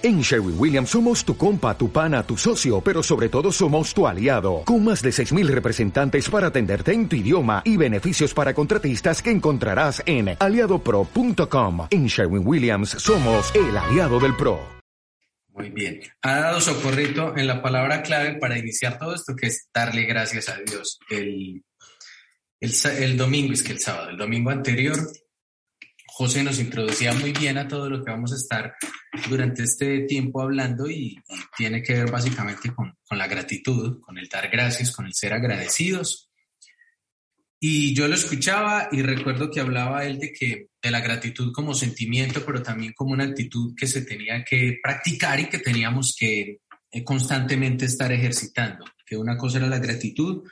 En Sherwin Williams somos tu compa, tu pana, tu socio, pero sobre todo somos tu aliado, con más de 6.000 representantes para atenderte en tu idioma y beneficios para contratistas que encontrarás en aliadopro.com. En Sherwin Williams somos el aliado del PRO. Muy bien. Ha dado socorrito en la palabra clave para iniciar todo esto, que es darle gracias a Dios. El, el, el domingo, es que el sábado, el domingo anterior, José nos introducía muy bien a todo lo que vamos a estar durante este tiempo hablando y, tiene que ver básicamente con, la gratitud, con el dar gracias, con el ser agradecidos. Y yo lo escuchaba y recuerdo que hablaba él de que de la gratitud como sentimiento, pero también como una actitud que se tenía que practicar y que teníamos que eh, constantemente estar ejercitando. Que una cosa era la gratitud,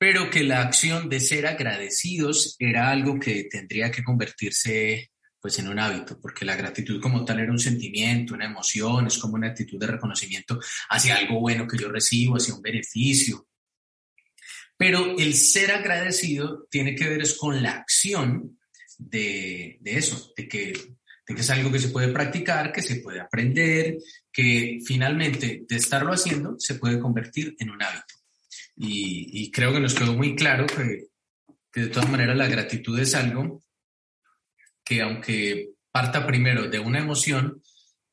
pero que la acción de ser agradecidos era algo que tendría que convertirse pues en un hábito, porque la gratitud como tal era un sentimiento, una emoción, es como una actitud de reconocimiento hacia algo bueno que yo recibo, hacia un beneficio. Pero el ser agradecido tiene que ver es con la acción de, de eso, de que, de que es algo que se puede practicar, que se puede aprender, que finalmente de estarlo haciendo se puede convertir en un hábito. Y, creo que nos quedó muy claro que, de todas maneras la gratitud es algo que aunque parta primero de una emoción,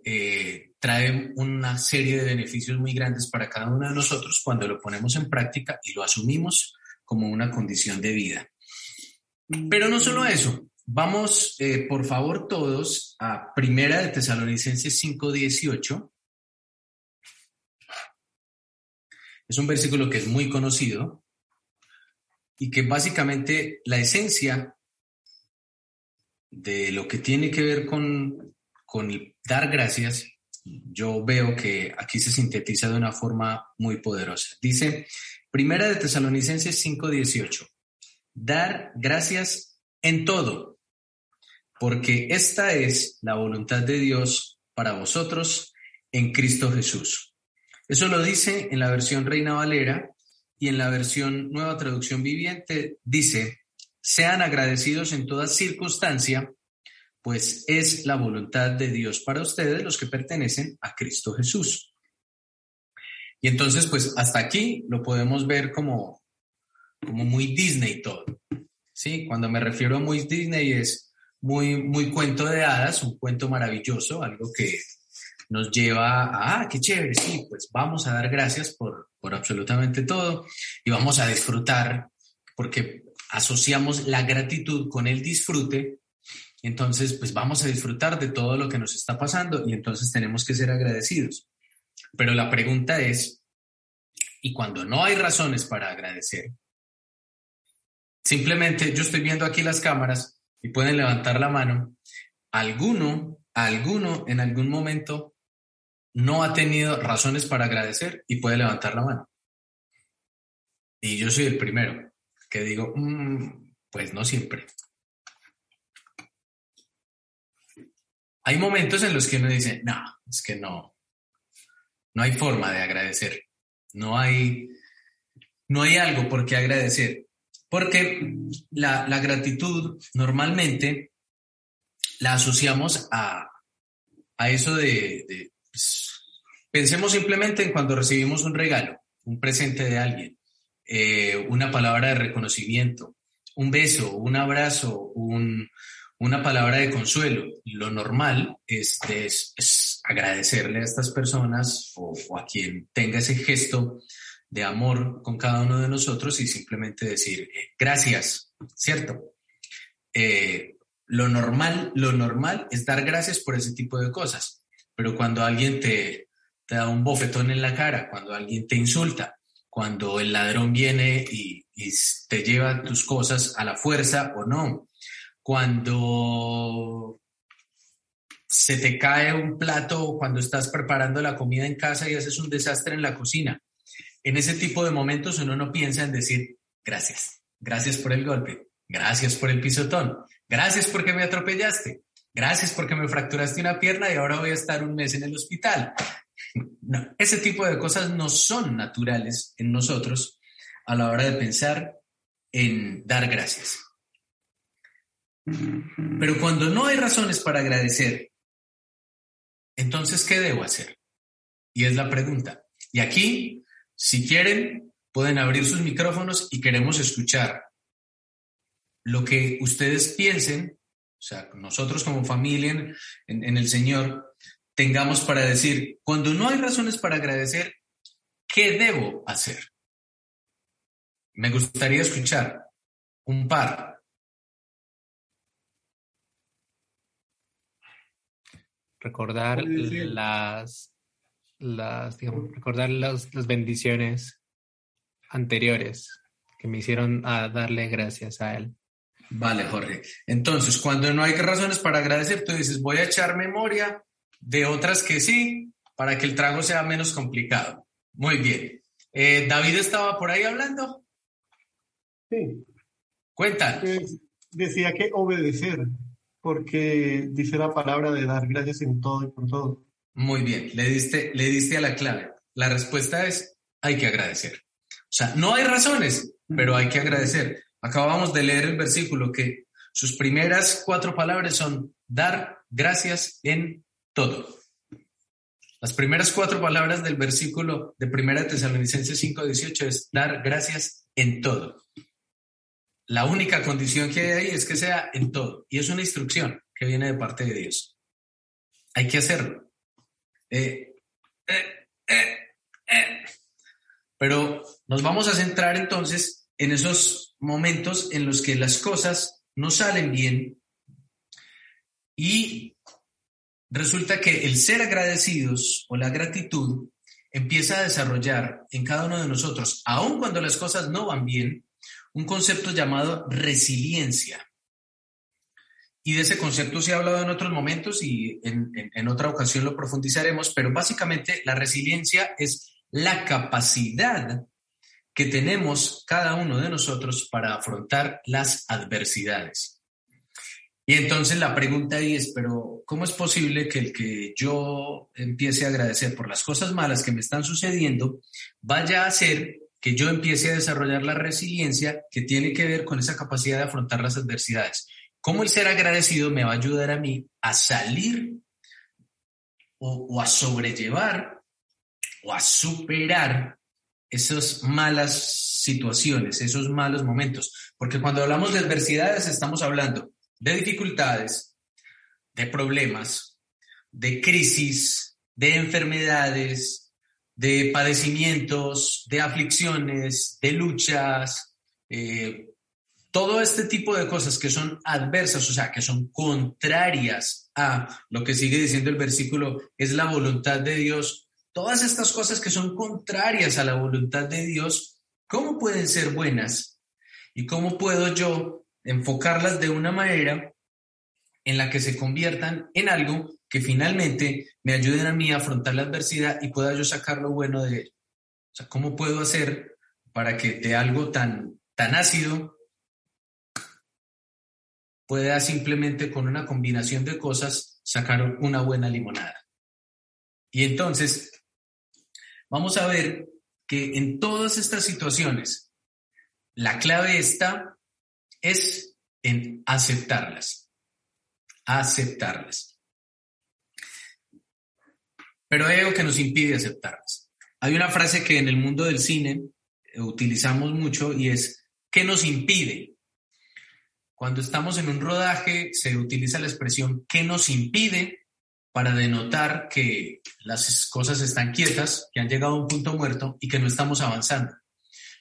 eh, trae una serie de beneficios muy grandes para cada uno de nosotros cuando lo ponemos en práctica y lo asumimos como una condición de vida. Pero no solo eso, vamos eh, por favor todos a Primera de Tesalonicenses 5:18 Es un versículo que es muy conocido y que básicamente la esencia de lo que tiene que ver con, con dar gracias, yo veo que aquí se sintetiza de una forma muy poderosa. Dice, Primera de Tesalonicenses 5:18, dar gracias en todo, porque esta es la voluntad de Dios para vosotros en Cristo Jesús. Eso lo dice en la versión Reina Valera y en la versión Nueva Traducción Viviente dice, sean agradecidos en toda circunstancia, pues es la voluntad de Dios para ustedes los que pertenecen a Cristo Jesús. Y entonces, pues hasta aquí lo podemos ver como, como muy Disney todo. ¿sí? Cuando me refiero a muy Disney es muy, muy cuento de hadas, un cuento maravilloso, algo que nos lleva a, ah, qué chévere, sí, pues vamos a dar gracias por, por absolutamente todo y vamos a disfrutar porque asociamos la gratitud con el disfrute, entonces pues vamos a disfrutar de todo lo que nos está pasando y entonces tenemos que ser agradecidos. Pero la pregunta es, ¿y cuando no hay razones para agradecer? Simplemente yo estoy viendo aquí las cámaras y pueden levantar la mano. ¿Alguno, alguno en algún momento no ha tenido razones para agradecer y puede levantar la mano. Y yo soy el primero que digo, mm, pues no siempre. Hay momentos en los que uno dice, no, es que no, no hay forma de agradecer, no hay, no hay algo por qué agradecer, porque la, gratitud normalmente la asociamos a, eso de pues, pensemos simplemente en cuando recibimos un regalo, un presente de alguien, eh, una palabra de reconocimiento, un beso, un abrazo, una palabra de consuelo. Lo normal es, agradecerle a estas personas o, a quien tenga ese gesto de amor con cada uno de nosotros y simplemente decir eh, gracias, ¿cierto? Eh, lo normal, lo normal es dar gracias por ese tipo de cosas. Pero cuando alguien te, te da un bofetón en la cara, cuando alguien te insulta, cuando el ladrón viene y, te lleva tus cosas a la fuerza o no, cuando se te cae un plato cuando estás preparando la comida en casa y haces un desastre en la cocina. En ese tipo de momentos uno no piensa en decir gracias, gracias por el golpe, gracias por el pisotón, gracias porque me atropellaste, gracias porque me fracturaste una pierna y ahora voy a estar un mes en el hospital. No, ese tipo de cosas no son naturales en nosotros a la hora de pensar en dar gracias. Pero cuando no hay razones para agradecer, Entonces, ¿qué debo hacer? Y es la pregunta. Y aquí, si quieren, pueden abrir sus micrófonos y queremos escuchar lo que ustedes piensen, o sea, nosotros como familia en, en el Señor, tengamos para decir, cuando no hay razones para agradecer, ¿qué debo hacer? Me gustaría escuchar un par. Recordar las, las digamos, recordar las bendiciones anteriores que me hicieron a darle gracias a él. Vale, Jorge. Entonces, cuando no hay razones para agradecer, tú dices, voy a echar memoria de otras que sí, para que el trago sea menos complicado. Muy bien. Eh, David estaba por ahí hablando. Sí. Cuenta. Pues, decía que obedecer, porque dice la palabra de dar gracias en todo y por todo. Muy bien, le diste, le diste a la clave. La respuesta es, hay que agradecer. O sea, no hay razones, pero hay que agradecer. Acabamos de leer el versículo que sus primeras cuatro palabras son dar gracias en todo. Las primeras cuatro palabras del versículo de 1 Tesalonicenses 5:18 es dar gracias en todo. La única condición que hay ahí es que sea en todo. Y es una instrucción que viene de parte de Dios. Hay que hacerlo. Eh, eh, eh, Pero nos vamos a centrar entonces en esos momentos en los que las cosas no salen bien y resulta que el ser agradecidos o la gratitud empieza a desarrollar en cada uno de nosotros, aun cuando las cosas no van bien, un concepto llamado resiliencia. Y de ese concepto se ha hablado en otros momentos y en, otra ocasión lo profundizaremos, pero básicamente la resiliencia es la capacidad que tenemos cada uno de nosotros para afrontar las adversidades. Y entonces la pregunta ahí es, pero ¿cómo es posible que el que yo empiece a agradecer por las cosas malas que me están sucediendo vaya a hacer que yo empiece a desarrollar la resiliencia que tiene que ver con esa capacidad de afrontar las adversidades? ¿Cómo el ser agradecido me va a ayudar a mí a salir o, o a sobrellevar o a superar esas malas situaciones, esos malos momentos? Porque cuando hablamos de adversidades estamos hablando de dificultades, de problemas, de crisis, de enfermedades, de padecimientos, de aflicciones, de luchas, eh, todo este tipo de cosas que son adversas, o sea, que son contrarias a lo que sigue diciendo el versículo, es la voluntad de Dios. Todas estas cosas que son contrarias a la voluntad de Dios, ¿cómo pueden ser buenas? ¿Y cómo puedo yo enfocarlas de una manera en la que se conviertan en algo que finalmente me ayuden a mí a afrontar la adversidad y pueda yo sacar lo bueno de ello. O sea, ¿cómo puedo hacer para que de algo tan, tan ácido pueda simplemente con una combinación de cosas sacar una buena limonada? Y entonces, vamos a ver que en todas estas situaciones, la clave está es en aceptarlas, aceptarlas. Pero hay algo que nos impide aceptarlas. Hay una frase que en el mundo del cine utilizamos mucho y es, ¿qué nos impide? Cuando estamos en un rodaje se utiliza la expresión ¿qué nos impide? para denotar que las cosas están quietas, que han llegado a un punto muerto y que no estamos avanzando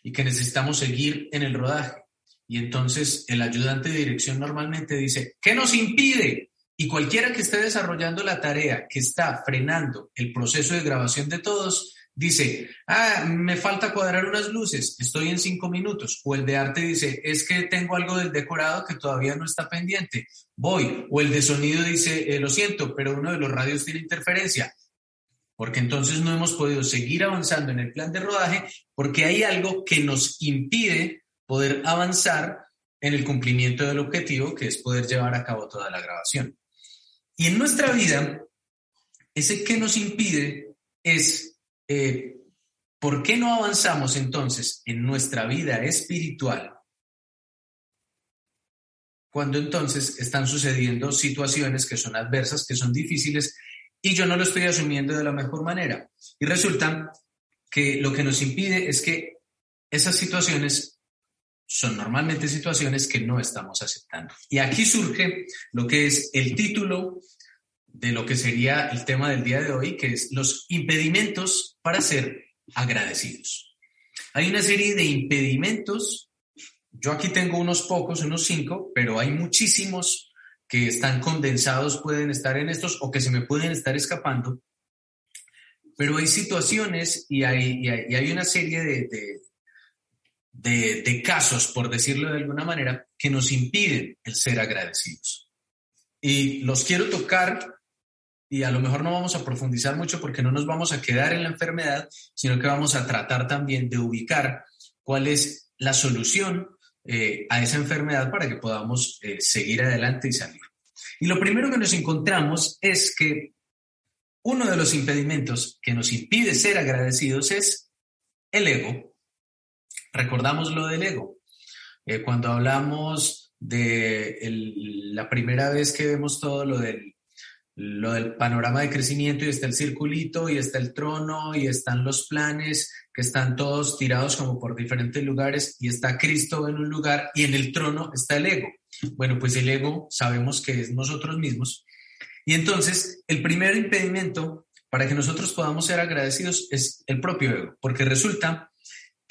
y que necesitamos seguir en el rodaje. Y entonces el ayudante de dirección normalmente dice, ¿qué nos impide? Y cualquiera que esté desarrollando la tarea que está frenando el proceso de grabación de todos, dice, ah, me falta cuadrar unas luces, estoy en cinco minutos. O el de arte dice, es que tengo algo del decorado que todavía no está pendiente, voy. O el de sonido dice, eh, lo siento, pero uno de los radios tiene interferencia. Porque entonces no hemos podido seguir avanzando en el plan de rodaje porque hay algo que nos impide poder avanzar en el cumplimiento del objetivo, que es poder llevar a cabo toda la grabación. Y en nuestra vida, ese que nos impide es, eh, ¿por qué no avanzamos entonces en nuestra vida espiritual cuando entonces están sucediendo situaciones que son adversas, que son difíciles y yo no lo estoy asumiendo de la mejor manera. Y resulta que lo que nos impide es que esas situaciones son normalmente situaciones que no estamos aceptando. Y aquí surge lo que es el título de lo que sería el tema del día de hoy, que es los impedimentos para ser agradecidos. Hay una serie de impedimentos, yo aquí tengo unos pocos, unos cinco, pero hay muchísimos que están condensados, pueden estar en estos o que se me pueden estar escapando, pero hay situaciones y hay, hay, una serie de, de casos, por decirlo de alguna manera, que nos impiden el ser agradecidos. Y los quiero tocar y a lo mejor no vamos a profundizar mucho porque no nos vamos a quedar en la enfermedad, sino que vamos a tratar también de ubicar cuál es la solución eh, a esa enfermedad para que podamos eh, seguir adelante y salir. Y lo primero que nos encontramos es que uno de los impedimentos que nos impide ser agradecidos es el ego. Recordamos lo del ego. Eh, cuando hablamos de la primera vez que vemos todo lo del lo del panorama de crecimiento y está el circulito y está el trono y están los planes que están todos tirados como por diferentes lugares y está Cristo en un lugar y en el trono está el ego. Bueno, pues el ego sabemos que es nosotros mismos. Y entonces el primer impedimento para que nosotros podamos ser agradecidos es el propio ego, porque resulta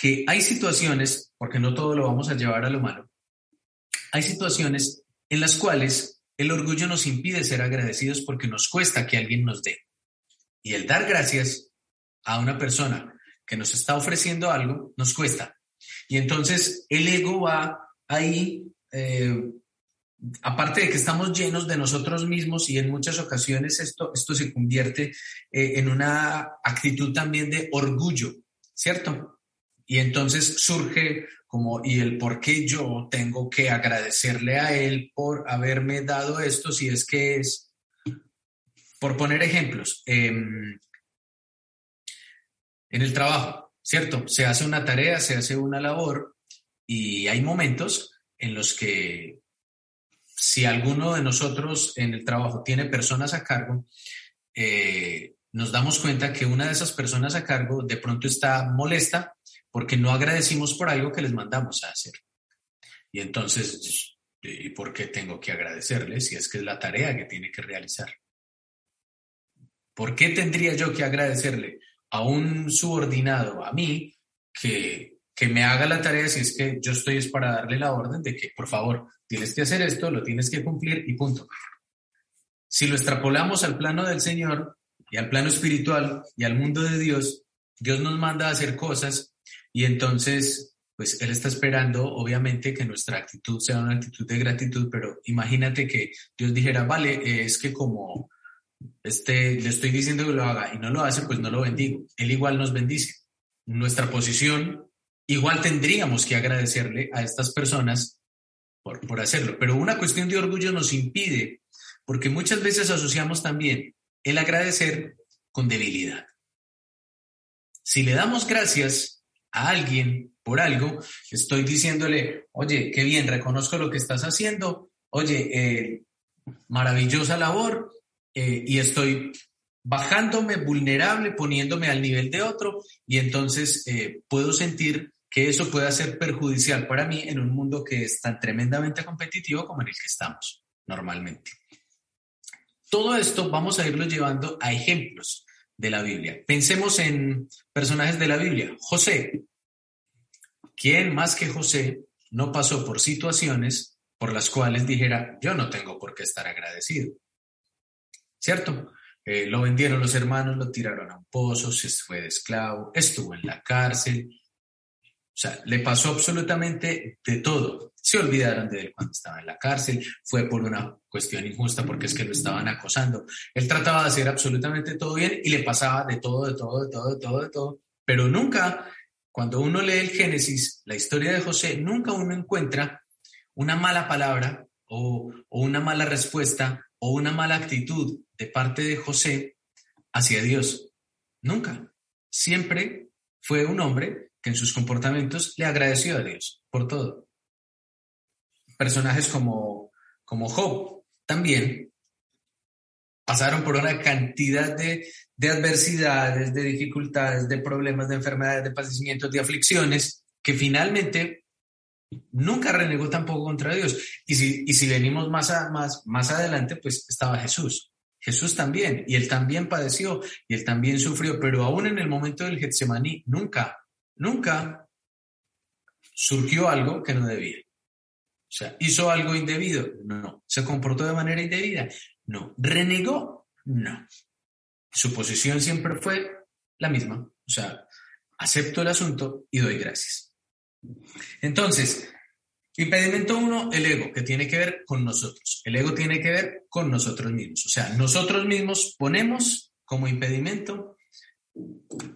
que hay situaciones, porque no todo lo vamos a llevar a lo malo, hay situaciones en las cuales el orgullo nos impide ser agradecidos porque nos cuesta que alguien nos dé. Y el dar gracias a una persona que nos está ofreciendo algo nos cuesta. Y entonces el ego va ahí, eh, aparte de que estamos llenos de nosotros mismos y en muchas ocasiones esto, esto se convierte eh, en una actitud también de orgullo, ¿cierto? Y entonces surge como, y el por qué yo tengo que agradecerle a él por haberme dado esto, si es que es, por poner ejemplos, em, en el trabajo, ¿cierto? Se hace una tarea, se hace una labor y hay momentos en los que si alguno de nosotros en el trabajo tiene personas a cargo, eh, nos damos cuenta que una de esas personas a cargo de pronto está molesta porque no agradecimos por algo que les mandamos a hacer. Y entonces, ¿y por qué tengo que agradecerle si es que es la tarea que tiene que realizar? ¿Por qué tendría yo que agradecerle a un subordinado, a mí, que, que me haga la tarea si es que yo estoy es para darle la orden de que, por favor, tienes que hacer esto, lo tienes que cumplir y punto. Si lo extrapolamos al plano del Señor y al plano espiritual y al mundo de Dios, Dios nos manda a hacer cosas y entonces, pues Él está esperando, obviamente, que nuestra actitud sea una actitud de gratitud, pero imagínate que Dios dijera, vale, es que como este, le estoy diciendo que lo haga y no lo hace, pues no lo bendigo. Él igual nos bendice. Nuestra posición, igual tendríamos que agradecerle a estas personas por, por hacerlo, pero una cuestión de orgullo nos impide, porque muchas veces asociamos también el agradecer con debilidad. Si le damos gracias a alguien por algo, estoy diciéndole, oye, qué bien, reconozco lo que estás haciendo, oye, eh, maravillosa labor, eh, y estoy bajándome vulnerable, poniéndome al nivel de otro, y entonces eh, puedo sentir que eso puede ser perjudicial para mí en un mundo que es tan tremendamente competitivo como en el que estamos normalmente. Todo esto vamos a irlo llevando a ejemplos de la Biblia. Pensemos en personajes de la Biblia. José. ¿Quién más que José no pasó por situaciones por las cuales dijera, yo no tengo por qué estar agradecido? ¿Cierto? Eh, lo vendieron los hermanos, lo tiraron a un pozo, se fue de esclavo, estuvo en la cárcel. O sea, le pasó absolutamente de todo. Se olvidaron de él cuando estaba en la cárcel, fue por una cuestión injusta porque es que lo estaban acosando. Él trataba de hacer absolutamente todo bien y le pasaba de todo, de todo, de todo, de todo, de todo, pero nunca, cuando uno lee el Génesis, la historia de José, nunca uno encuentra una mala palabra o, o una mala respuesta o una mala actitud de parte de José hacia Dios. Nunca. Siempre fue un hombre que en sus comportamientos le agradeció a Dios por todo. Personajes como, como Job también pasaron por una cantidad de, de adversidades, de dificultades, de problemas, de enfermedades, de padecimientos, de aflicciones, que finalmente nunca renegó tampoco contra Dios. Y si, y si venimos más, más, más adelante, pues estaba Jesús. Jesús también, y él también padeció, y él también sufrió, pero aún en el momento del Getsemaní, nunca, nunca surgió algo que no debía. Sea, hizo algo indebido, no. Se comportó de manera indebida, no. Renegó, no. Su posición siempre fue la misma. O sea, acepto el asunto y doy gracias. Entonces, impedimento uno, el ego, que tiene que ver con nosotros. El ego tiene que ver con nosotros mismos. O sea, nosotros mismos ponemos como impedimento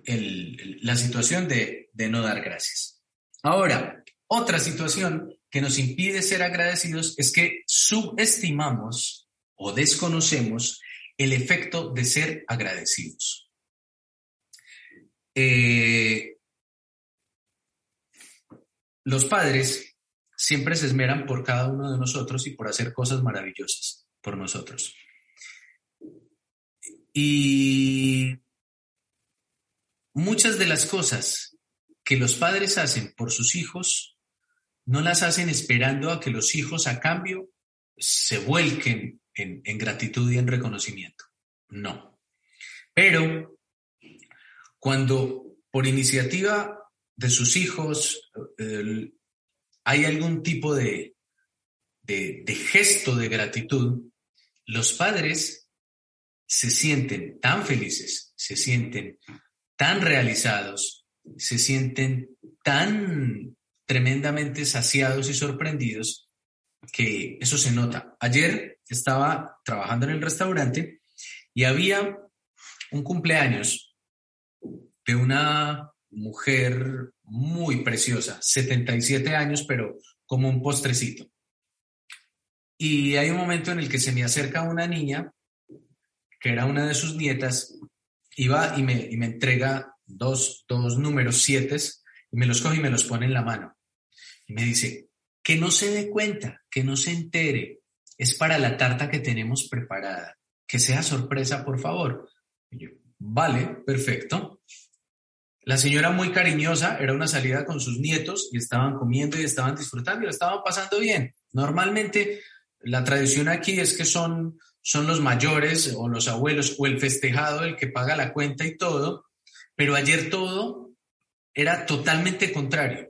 la situación de no dar gracias. Ahora, otra situación que nos impide ser agradecidos es que subestimamos o desconocemos el efecto de ser agradecidos. Eh, los padres siempre se esmeran por cada uno de nosotros y por hacer cosas maravillosas por nosotros. Y muchas de las cosas que los padres hacen por sus hijos, no las hacen esperando a que los hijos a cambio se vuelquen en, gratitud y en reconocimiento. No. Pero cuando por iniciativa de sus hijos hay algún tipo de, de gesto de gratitud, los padres se sienten tan felices, se sienten tan realizados, se sienten tan tremendamente saciados y sorprendidos que eso se nota. Ayer estaba trabajando en el restaurante y había un cumpleaños de una mujer muy preciosa, 77 años, pero como un postrecito. Y hay un momento en el que se me acerca una niña, que era una de sus nietas, y va y me, y me entrega dos, dos números siete, y me los coge y me los pone en la mano. Me dice, que no se dé cuenta, que no se entere, es para la tarta que tenemos preparada, que sea sorpresa, por favor. Yo, vale, perfecto. La señora muy cariñosa, era una salida con sus nietos y estaban comiendo y estaban disfrutando y lo estaban pasando bien. Normalmente la tradición aquí es que son, son los mayores o los abuelos o el festejado el que paga la cuenta y todo, pero ayer todo era totalmente contrario,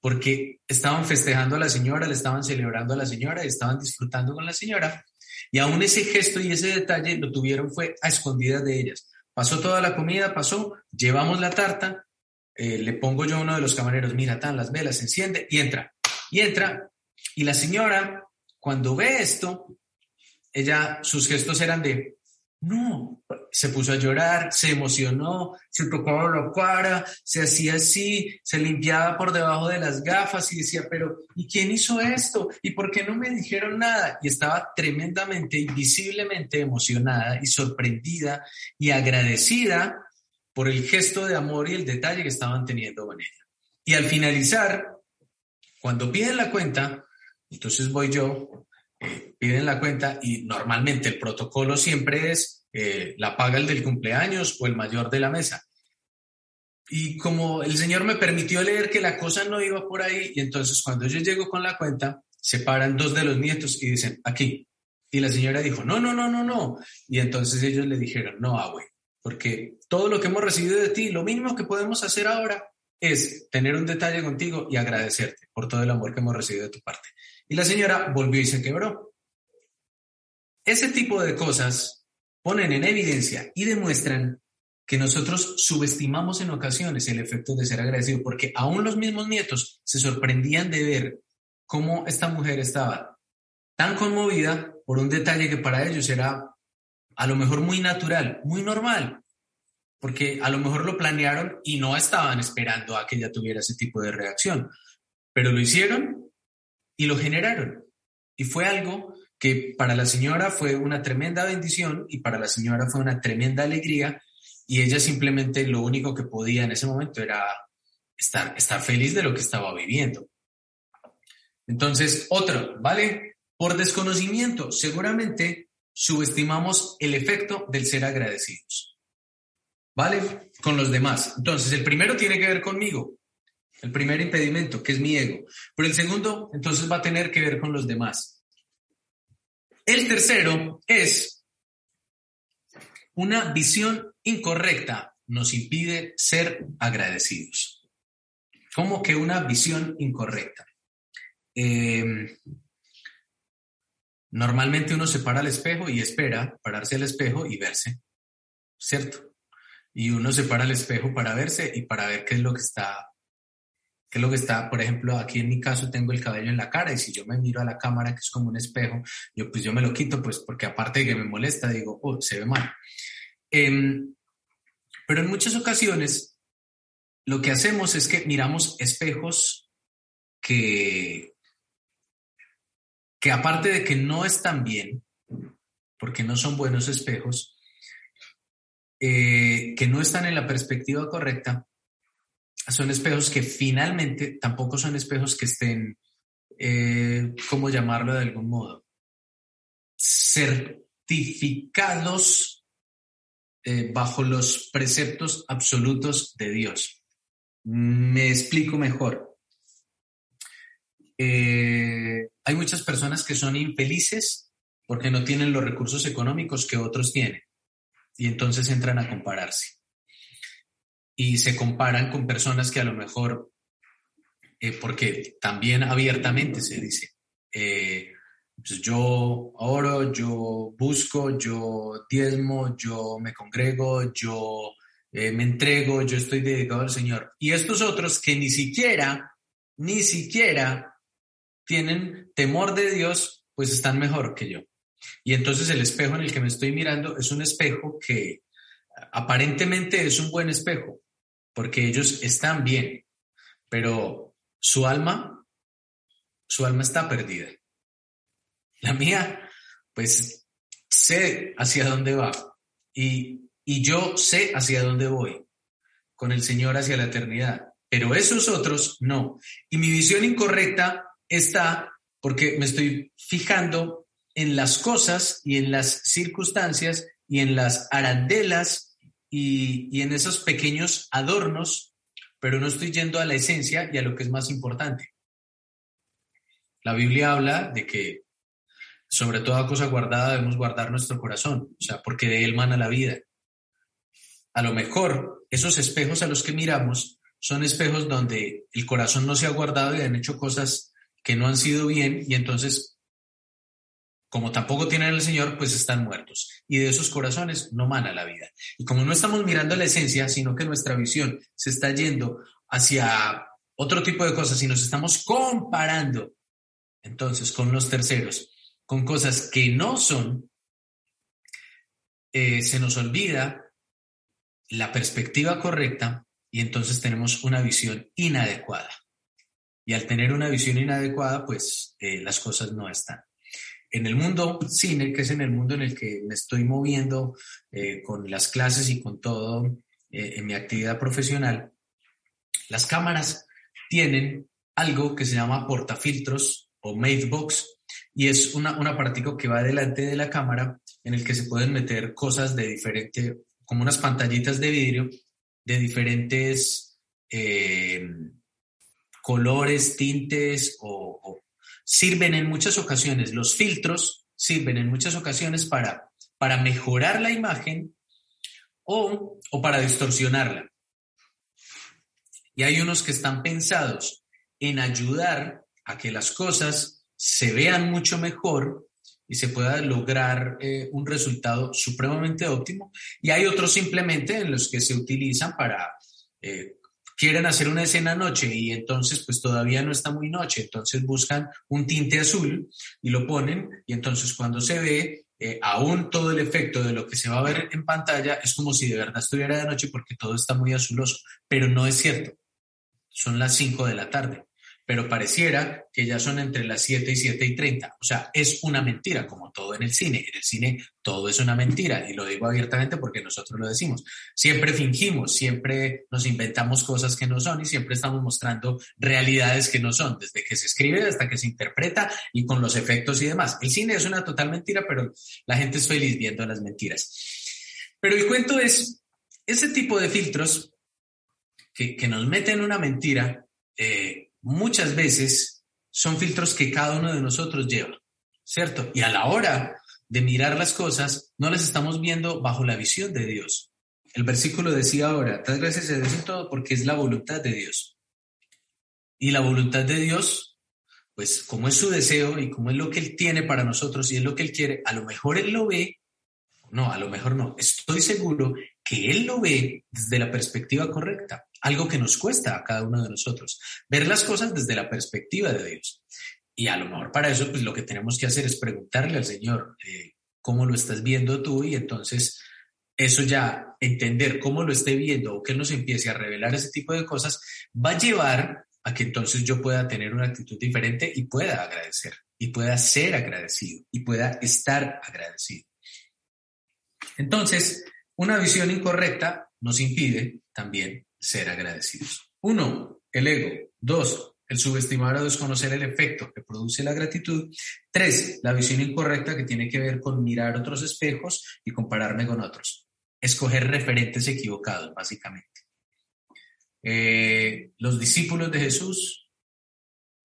porque estaban festejando a la señora, le estaban celebrando a la señora estaban disfrutando con la señora. Y aún ese gesto y ese detalle lo tuvieron fue a escondidas de ellas. Pasó toda la comida, pasó, llevamos la tarta, eh, le pongo yo a uno de los camareros, mira, tan las velas, enciende y entra. Y entra. Y la señora, cuando ve esto, ella, sus gestos eran de, no, se puso a llorar, se emocionó, se tocaba la cara, se hacía así, se limpiaba por debajo de las gafas y decía, pero ¿y quién hizo esto? ¿Y por qué no me dijeron nada? Y estaba tremendamente y visiblemente emocionada y sorprendida y agradecida por el gesto de amor y el detalle que estaban teniendo con ella. Y al finalizar, cuando piden la cuenta, entonces voy yo eh, piden la cuenta y normalmente el protocolo siempre es eh, la paga el del cumpleaños o el mayor de la mesa. Y como el Señor me permitió leer que la cosa no iba por ahí, y entonces cuando yo llego con la cuenta, se paran dos de los nietos y dicen, aquí. Y la señora dijo, no, no, no, no, no. Y entonces ellos le dijeron, no, abue, porque todo lo que hemos recibido de ti, lo mínimo que podemos hacer ahora es tener un detalle contigo y agradecerte por todo el amor que hemos recibido de tu parte. Y la señora volvió y se quebró. Ese tipo de cosas ponen en evidencia y demuestran que nosotros subestimamos en ocasiones el efecto de ser agradecido, porque aún los mismos nietos se sorprendían de ver cómo esta mujer estaba tan conmovida por un detalle que para ellos era a lo mejor muy natural, muy normal, porque a lo mejor lo planearon y no estaban esperando a que ella tuviera ese tipo de reacción, pero lo hicieron y lo generaron. Y fue algo que para la señora fue una tremenda bendición y para la señora fue una tremenda alegría y ella simplemente lo único que podía en ese momento era estar, estar feliz de lo que estaba viviendo. Entonces, otro, ¿vale? Por desconocimiento, seguramente subestimamos el efecto del ser agradecidos. ¿Vale? Con los demás. Entonces, el primero tiene que ver conmigo. El primer impedimento, que es mi ego. Pero el segundo, entonces, va a tener que ver con los demás. El tercero es una visión incorrecta nos impide ser agradecidos. ¿Cómo que una visión incorrecta? Eh, normalmente uno se para al espejo y espera pararse al espejo y verse, ¿cierto? Y uno se para al espejo para verse y para ver qué es lo que está, qué es lo que está, por ejemplo, aquí en mi caso tengo el cabello en la cara y si yo me miro a la cámara que es como un espejo, yo pues yo me lo quito pues porque aparte de que me molesta digo, oh, se ve mal. Em, pero en muchas ocasiones lo que hacemos es que miramos espejos que, que aparte de que no están bien, porque no son buenos espejos, eh, que no están en la perspectiva correcta, son espejos que finalmente tampoco son espejos que estén, eh, ¿cómo llamarlo de algún modo? Certificados eh, bajo los preceptos absolutos de Dios. Me explico mejor. Eh, hay muchas personas que son infelices porque no tienen los recursos económicos que otros tienen y entonces entran a compararse. Y se comparan con personas que a lo mejor, eh, porque también abiertamente se dice, pues yo oro, yo busco, yo diezmo, yo me congrego, yo eh, me entrego, yo estoy dedicado al Señor. Y estos otros que ni siquiera, ni siquiera tienen temor de Dios, pues están mejor que yo. Y entonces el espejo en el que me estoy mirando es un espejo que aparentemente es un buen espejo, porque ellos están bien, pero su alma, su alma está perdida. La mía, pues sé hacia dónde va y, yo sé hacia dónde voy, con el Señor hacia la eternidad. Pero esos otros no. Y mi visión incorrecta está porque me estoy fijando en las cosas y en las circunstancias y en las arandelas y, en esos pequeños adornos, pero no estoy yendo a la esencia y a lo que es más importante. La Biblia habla de que sobre toda cosa guardada debemos guardar nuestro corazón, o sea, porque de él mana la vida. A lo mejor esos espejos a los que miramos son espejos donde el corazón no se ha guardado y han hecho cosas que no han sido bien y entonces, como tampoco tienen al Señor, pues están muertos. Y de esos corazones no mana la vida. Y como no estamos mirando la esencia, sino que nuestra visión se está yendo hacia otro tipo de cosas y nos estamos comparando entonces con los terceros con cosas que no son, eh, se nos olvida la perspectiva correcta y entonces tenemos una visión inadecuada. Y al tener una visión inadecuada, pues eh, las cosas no están. En el mundo cine, que es en el mundo en el que me estoy moviendo eh, con las clases y con todo en mi actividad profesional, las cámaras tienen algo que se llama portafiltros o box y es una, un aparatico que va delante de la cámara en el que se pueden meter cosas de diferente, como unas pantallitas de vidrio de diferentes eh, colores, tintes o, sirven en muchas ocasiones, los filtros sirven en muchas ocasiones para, para mejorar la imagen o, o para distorsionarla. Y hay unos que están pensados en ayudar a que las cosas se vean mucho mejor y se pueda lograr eh, un resultado supremamente óptimo. Y hay otros simplemente en los que se utilizan para, eh, quieren hacer una escena noche y entonces pues todavía no está muy noche, entonces buscan un tinte azul y lo ponen y entonces cuando se ve, eh, aún todo el efecto de lo que se va a ver en pantalla es como si de verdad estuviera de noche porque todo está muy azuloso, pero no es cierto. Son las 5 de la tarde pero pareciera que ya son entre las 7 y 7 y 30. O sea, es una mentira, como todo en el cine. En el cine todo es una mentira, y lo digo abiertamente porque nosotros lo decimos. Siempre fingimos, siempre nos inventamos cosas que no son y siempre estamos mostrando realidades que no son, desde que se escribe hasta que se interpreta y con los efectos y demás. El cine es una total mentira, pero la gente es feliz viendo las mentiras. Pero el cuento es, ese tipo de filtros que, que nos meten una mentira, eh, muchas veces son filtros que cada uno de nosotros lleva, ¿cierto? Y a la hora de mirar las cosas, no las estamos viendo bajo la visión de Dios. El versículo decía ahora, das gracias a Dios en todo porque es la voluntad de Dios. Y la voluntad de Dios, pues como es su deseo y como es lo que Él tiene para nosotros y es lo que Él quiere, a lo mejor Él lo ve, no, a lo mejor no, estoy seguro que Él lo ve desde la perspectiva correcta algo que nos cuesta a cada uno de nosotros, ver las cosas desde la perspectiva de Dios. Y a lo mejor para eso, pues lo que tenemos que hacer es preguntarle al Señor eh, cómo lo estás viendo tú y entonces eso ya, entender cómo lo esté viendo o que nos empiece a revelar ese tipo de cosas, va a llevar a que entonces yo pueda tener una actitud diferente y pueda agradecer, y pueda ser agradecido, y pueda estar agradecido. Entonces, una visión incorrecta nos impide también ser agradecidos. Uno, el ego. Dos, el subestimar o desconocer el efecto que produce la gratitud. Tres, la visión incorrecta que tiene que ver con mirar otros espejos y compararme con otros. Escoger referentes equivocados, básicamente. Eh, los discípulos de Jesús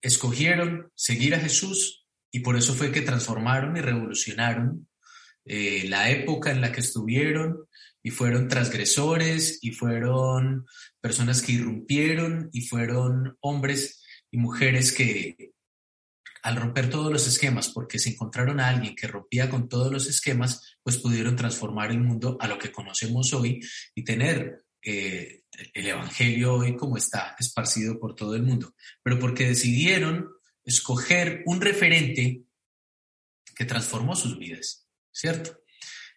escogieron seguir a Jesús y por eso fue que transformaron y revolucionaron eh, la época en la que estuvieron y fueron transgresores y fueron personas que irrumpieron y fueron hombres y mujeres que al romper todos los esquemas, porque se encontraron a alguien que rompía con todos los esquemas, pues pudieron transformar el mundo a lo que conocemos hoy y tener eh, el Evangelio hoy como está esparcido por todo el mundo. Pero porque decidieron escoger un referente que transformó sus vidas, ¿cierto?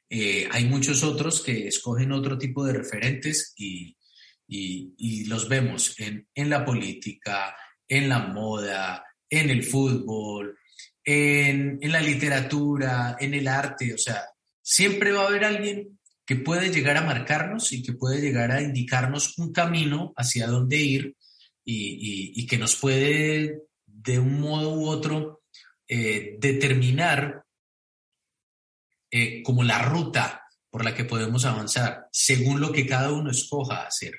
Eh, hay muchos otros que escogen otro tipo de referentes y, los vemos en, la política, en la moda, en el fútbol, en, la literatura, en el arte. O sea, siempre va a haber alguien que puede llegar a marcarnos y que puede llegar a indicarnos un camino hacia dónde ir y, que nos puede de un modo u otro eh, determinar eh, como la ruta por la que podemos avanzar, según lo que cada uno escoja hacer.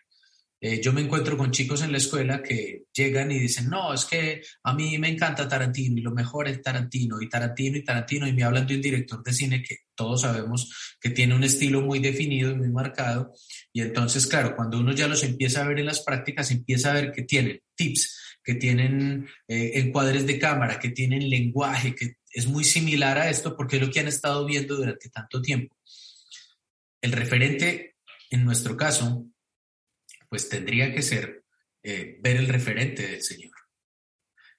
Eh, yo me encuentro con chicos en la escuela que llegan y dicen, no, es que a mí me encanta Tarantino y lo mejor es Tarantino y Tarantino y Tarantino y me hablan de un director de cine que todos sabemos que tiene un estilo muy definido y muy marcado. Y entonces, claro, cuando uno ya los empieza a ver en las prácticas, empieza a ver que tienen tips, que tienen eh, encuadres de cámara, que tienen lenguaje, que es muy similar a esto porque es lo que han estado viendo durante tanto tiempo. El referente, en nuestro caso, pues tendría que ser eh, ver el referente del Señor.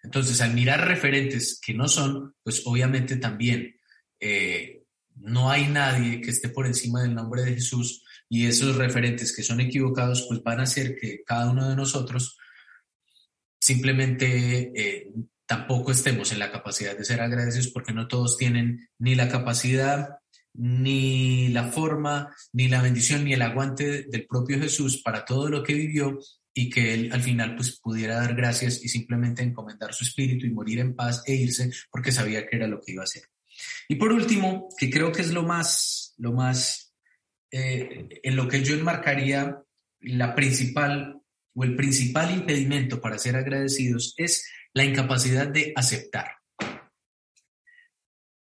Entonces, al mirar referentes que no son, pues obviamente también eh, no hay nadie que esté por encima del nombre de Jesús y esos referentes que son equivocados, pues van a hacer que cada uno de nosotros simplemente eh, tampoco estemos en la capacidad de ser agradecidos porque no todos tienen ni la capacidad, ni la forma, ni la bendición, ni el aguante del propio Jesús para todo lo que vivió y que él al final pues pudiera dar gracias y simplemente encomendar su espíritu y morir en paz e irse porque sabía que era lo que iba a hacer. Y por último, que creo que es lo más, lo más, eh, en lo que yo enmarcaría la principal o el principal impedimento para ser agradecidos es la incapacidad de aceptar.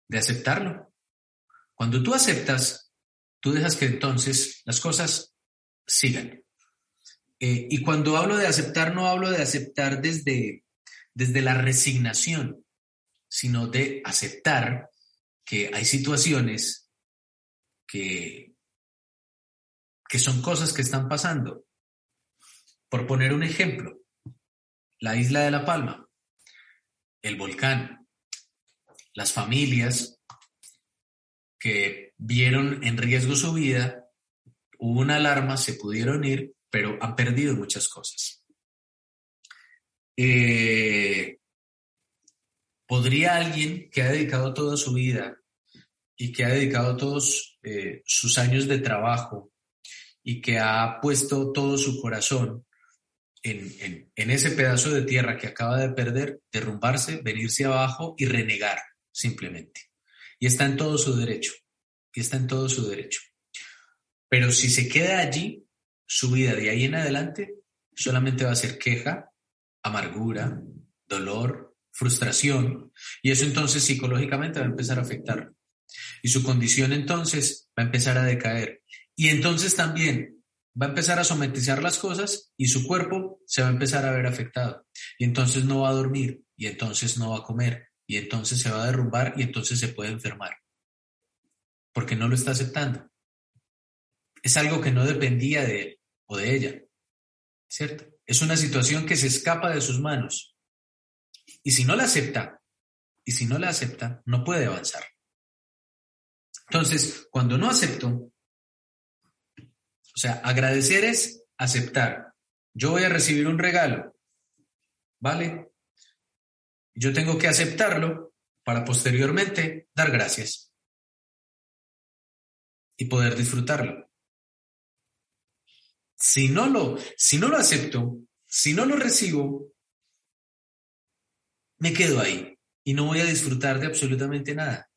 De aceptarlo. Cuando tú aceptas, tú dejas que entonces las cosas sigan. Eh, y cuando hablo de aceptar, no hablo de aceptar desde, desde la resignación, sino de aceptar que hay situaciones que, que son cosas que están pasando. Por poner un ejemplo, la isla de La Palma el volcán, las familias que vieron en riesgo su vida, hubo una alarma, se pudieron ir, pero han perdido muchas cosas. eh, ¿podría alguien que ha dedicado toda su vida y que ha dedicado todos eh, sus años de trabajo y que ha puesto todo su corazón en, ese pedazo de tierra que acaba de perder, derrumbarse, venirse abajo y renegar simplemente. Y está en todo su derecho, y está en todo su derecho. Pero si se queda allí, su vida de ahí en adelante solamente va a ser queja, amargura, dolor, frustración, y eso entonces psicológicamente va a empezar a afectar. Y su condición entonces va a empezar a decaer. Y entonces también va a empezar a sometizar las cosas y su cuerpo se va a empezar a ver afectado. Y entonces no va a dormir, y entonces no va a comer, y entonces se va a derrumbar, y entonces se puede enfermar. Porque no lo está aceptando. Es algo que no dependía de él o de ella. ¿Cierto? Es una situación que se escapa de sus manos. Y si no la acepta, y si no la acepta, no puede avanzar. Entonces, cuando no acepto, o sea, agradecer es aceptar. Yo voy a recibir un regalo, ¿vale? Yo tengo que aceptarlo para posteriormente dar gracias y poder disfrutarlo. Si no lo, si no lo acepto, si no lo recibo, me quedo ahí y no voy a disfrutar de absolutamente nada.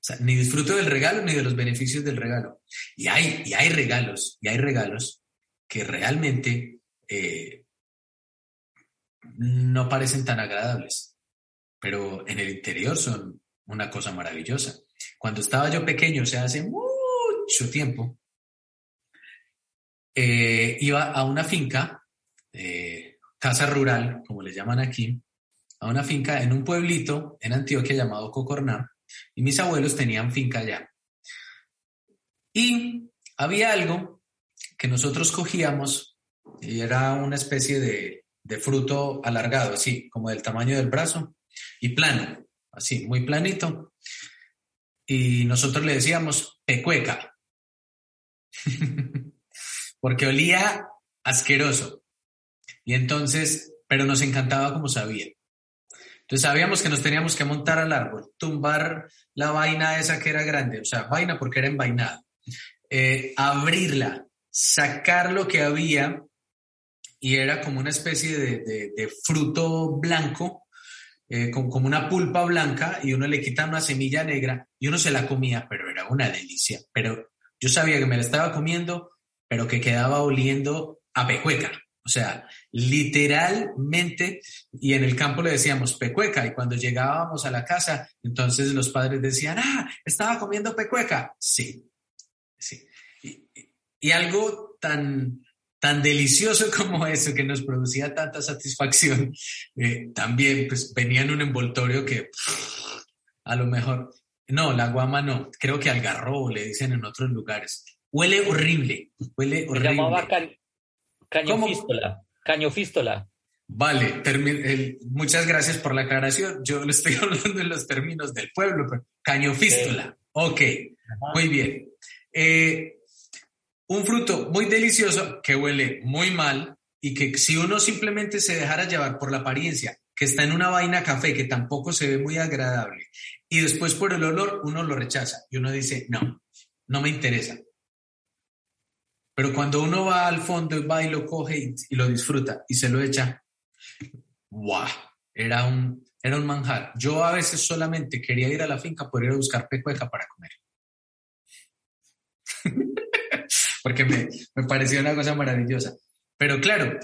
O sea, ni disfruto del regalo ni de los beneficios del regalo. Y hay, y hay regalos, y hay regalos que realmente eh, no parecen tan agradables, pero en el interior son una cosa maravillosa. Cuando estaba yo pequeño, o sea, hace mucho tiempo, eh, iba a una finca, eh, casa rural, como le llaman aquí, a una finca en un pueblito en Antioquia llamado Cocorná, y mis abuelos tenían finca allá. Y había algo que nosotros cogíamos y era una especie de, de fruto alargado, así, como del tamaño del brazo, y plano, así, muy planito. Y nosotros le decíamos pecueca, porque olía asqueroso. Y entonces, pero nos encantaba como sabía. Entonces sabíamos que nos teníamos que montar al árbol, tumbar la vaina esa que era grande, o sea, vaina porque era envainada, eh, abrirla, sacar lo que había y era como una especie de, fruto blanco, eh, con, como una pulpa blanca y uno le quita una semilla negra y uno se la comía, pero era una delicia. Pero yo sabía que me la estaba comiendo, pero que quedaba oliendo a pecueca. O sea, literalmente, y en el campo le decíamos pecueca, y cuando llegábamos a la casa, entonces los padres decían, ah, estaba comiendo pecueca. Sí, sí. Y, algo tan, tan delicioso como eso, que nos producía tanta satisfacción, eh, también pues venía en un envoltorio que a lo mejor, no, la guama no, creo que algarrobo le dicen en otros lugares. Huele horrible, huele horrible. Cañofístola. Cañofístola. Vale, muchas gracias por la aclaración. Yo le estoy hablando en los términos del pueblo, pero cañofístola. Ok, muy bien. Eh, un fruto muy delicioso que huele muy mal y que si uno simplemente se dejara llevar por la apariencia, que está en una vaina café que tampoco se ve muy agradable, y después por el olor uno lo rechaza y uno dice, no, no me interesa. Pero cuando uno va al fondo y va y lo coge y, lo disfruta y se lo echa, ¡guau! Era un, era un manjar. Yo a veces solamente quería ir a la finca por ir a buscar pecueca para comer. Porque me, me pareció una cosa maravillosa. Pero claro,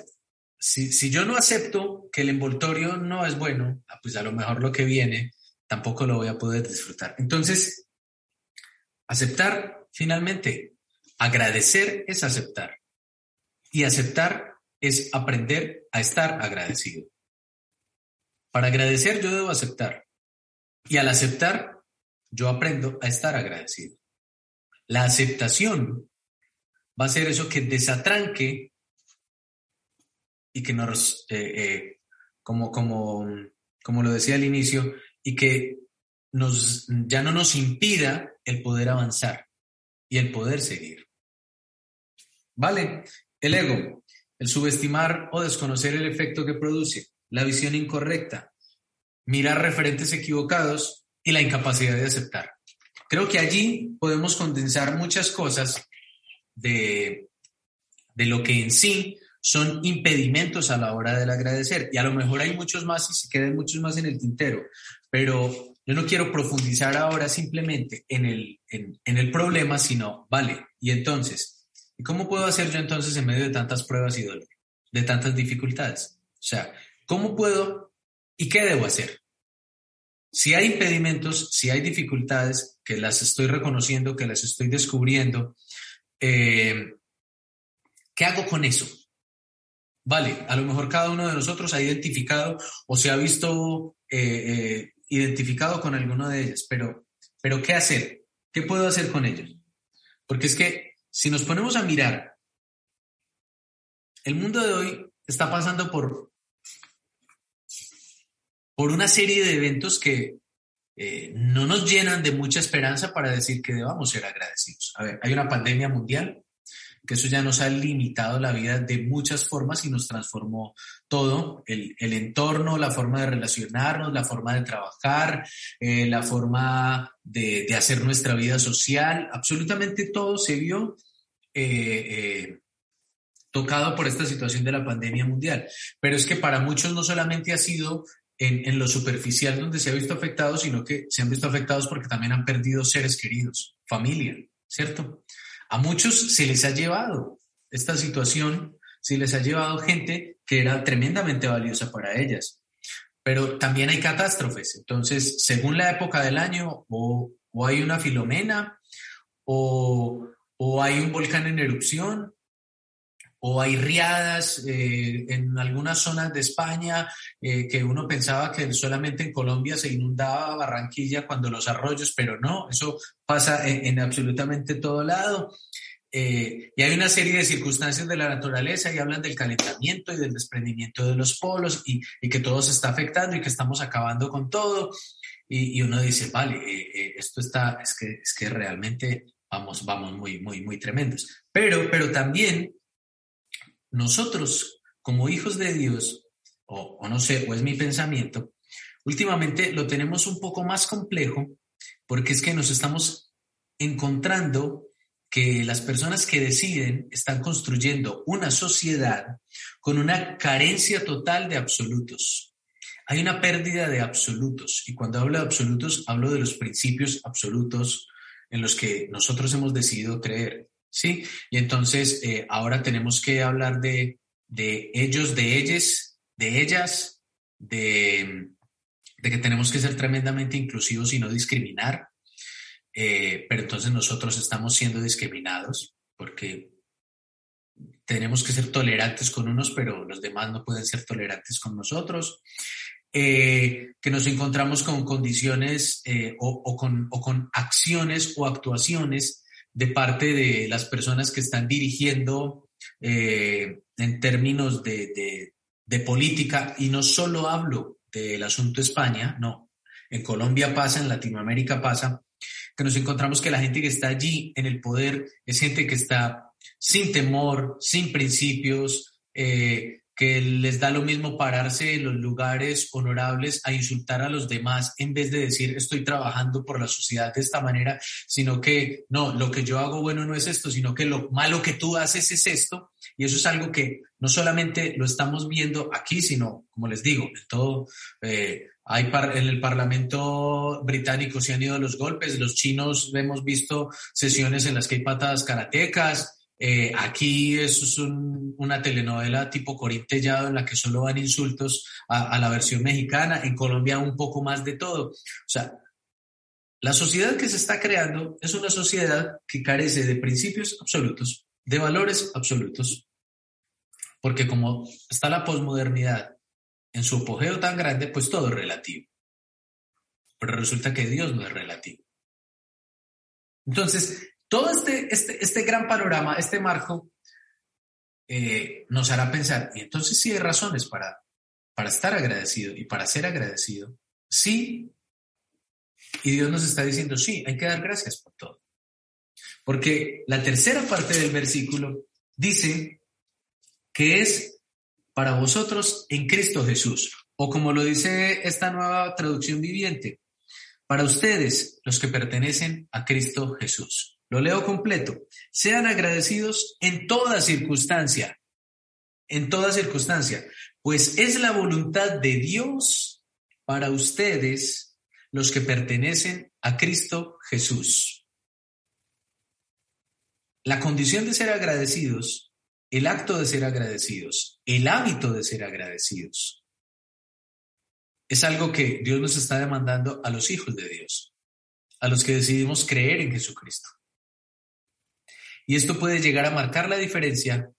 si, si, yo no acepto que el envoltorio no es bueno, ah, pues a lo mejor lo que viene tampoco lo voy a poder disfrutar. Entonces, aceptar finalmente Agradecer es aceptar. Y aceptar es aprender a estar agradecido. Para agradecer yo debo aceptar. Y al aceptar, yo aprendo a estar agradecido. La aceptación va a ser eso que desatranque y que nos, eh, eh, como, como, como lo decía al inicio, y que nos, ya no nos impida el poder avanzar y el poder seguir. ¿Vale? El ego. el subestimar o desconocer el efecto que produce, la visión incorrecta, mirar referentes equivocados y la incapacidad de aceptar. Creo que allí podemos condensar muchas cosas de, de lo que en sí son impedimentos a la hora del agradecer. Y a lo mejor hay muchos más y se quedan muchos más en el tintero, pero yo no quiero profundizar ahora simplemente en el, en, en el problema, sino, vale, y entonces, ¿y cómo puedo hacer yo entonces en medio de tantas pruebas y dolor, de tantas dificultades? O sea, ¿cómo puedo y qué debo hacer? Si hay impedimentos, si hay dificultades, que las estoy reconociendo, que las estoy descubriendo, eh, ¿qué hago con eso? Vale, a lo mejor cada uno de nosotros ha identificado o se ha visto eh, eh, identificado con alguno de ellas, pero, pero ¿qué hacer? ¿Qué puedo hacer con ellos? Porque es que si nos ponemos a mirar, el mundo de hoy está pasando por, por una serie de eventos que eh, no nos llenan de mucha esperanza para decir que debamos ser agradecidos. A ver, hay una pandemia mundial, que eso ya nos ha limitado la vida de muchas formas y nos transformó todo, el, entorno, la forma de relacionarnos, la forma de trabajar, eh, la forma de, hacer nuestra vida social, absolutamente todo se vio eh, eh, tocado por esta situación de la pandemia mundial. Pero es que para muchos no solamente ha sido en, en, lo superficial donde se ha visto afectado, sino que se han visto afectados porque también han perdido seres queridos, familia, ¿cierto? A muchos se les ha llevado esta situación, se les ha llevado gente que era tremendamente valiosa para ellas. Pero también hay catástrofes. Entonces, según la época del año, o, hay una filomena, o, o hay un volcán en erupción, o hay riadas eh, en algunas zonas de España eh, que uno pensaba que solamente en Colombia se inundaba Barranquilla cuando los arroyos, pero no, eso pasa en, absolutamente todo lado. Eh, y hay una serie de circunstancias de la naturaleza y hablan del calentamiento y del desprendimiento de los polos y, que todo se está afectando y que estamos acabando con todo. Y, uno dice, vale, esto está, es que, es que realmente vamos, vamos muy, muy, muy tremendos. Pero, pero también nosotros como hijos de Dios, o, no sé, o es mi pensamiento, últimamente lo tenemos un poco más complejo porque es que nos estamos encontrando que las personas que deciden están construyendo una sociedad con una carencia total de absolutos. Hay una pérdida de absolutos. Y cuando hablo de absolutos, hablo de los principios absolutos en los que nosotros hemos decidido creer. ¿Sí? Y entonces eh, ahora tenemos que hablar de, ellos, de ellas, de ellas, de, que tenemos que ser tremendamente inclusivos y no discriminar. Eh, pero entonces nosotros estamos siendo discriminados porque tenemos que ser tolerantes con unos, pero los demás no pueden ser tolerantes con nosotros. Eh, que nos encontramos con condiciones o, con, o, con, acciones o actuaciones de parte de las personas que están dirigiendo eh, en términos de, política, y no solo hablo del asunto España, no, en Colombia pasa, en Latinoamérica pasa, que nos encontramos que la gente que está allí en el poder es gente que está sin temor, sin principios, eh, que les da lo mismo pararse en los lugares honorables a insultar a los demás en vez de decir estoy trabajando por la sociedad de esta manera, sino que no, lo que yo hago bueno no es esto, sino que lo malo que tú haces es esto. Y eso es algo que no solamente lo estamos viendo aquí, sino, como les digo, en todo, eh, hay en el Parlamento británico se han ido los golpes, los chinos hemos visto sesiones en las que hay patadas karatecas, eh, aquí eso es una telenovela tipo Corintellado en la que solo van insultos a, la versión mexicana, en Colombia un poco más de todo. O sea, la sociedad que se está creando es una sociedad que carece de principios absolutos, de valores absolutos, porque como está la posmodernidad en su apogeo tan grande, pues todo es relativo. Pero resulta que Dios no es relativo. Entonces, todo este, este, este gran panorama, este marco, eh, nos hará pensar, y entonces sí hay razones para, para estar agradecido y para ser agradecido. Sí. Y Dios nos está diciendo, sí, hay que dar gracias por todo. Porque la tercera parte del versículo dice que es para vosotros en Cristo Jesús. O como lo dice esta nueva traducción viviente, para ustedes los que pertenecen a Cristo Jesús. Lo leo completo. Sean agradecidos en toda circunstancia, en toda circunstancia, pues es la voluntad de Dios para ustedes los que pertenecen a Cristo Jesús. La condición de ser agradecidos, el acto de ser agradecidos, el hábito de ser agradecidos, es algo que Dios nos está demandando a los hijos de Dios, a los que decidimos creer en Jesucristo. Y esto puede llegar a marcar la diferencia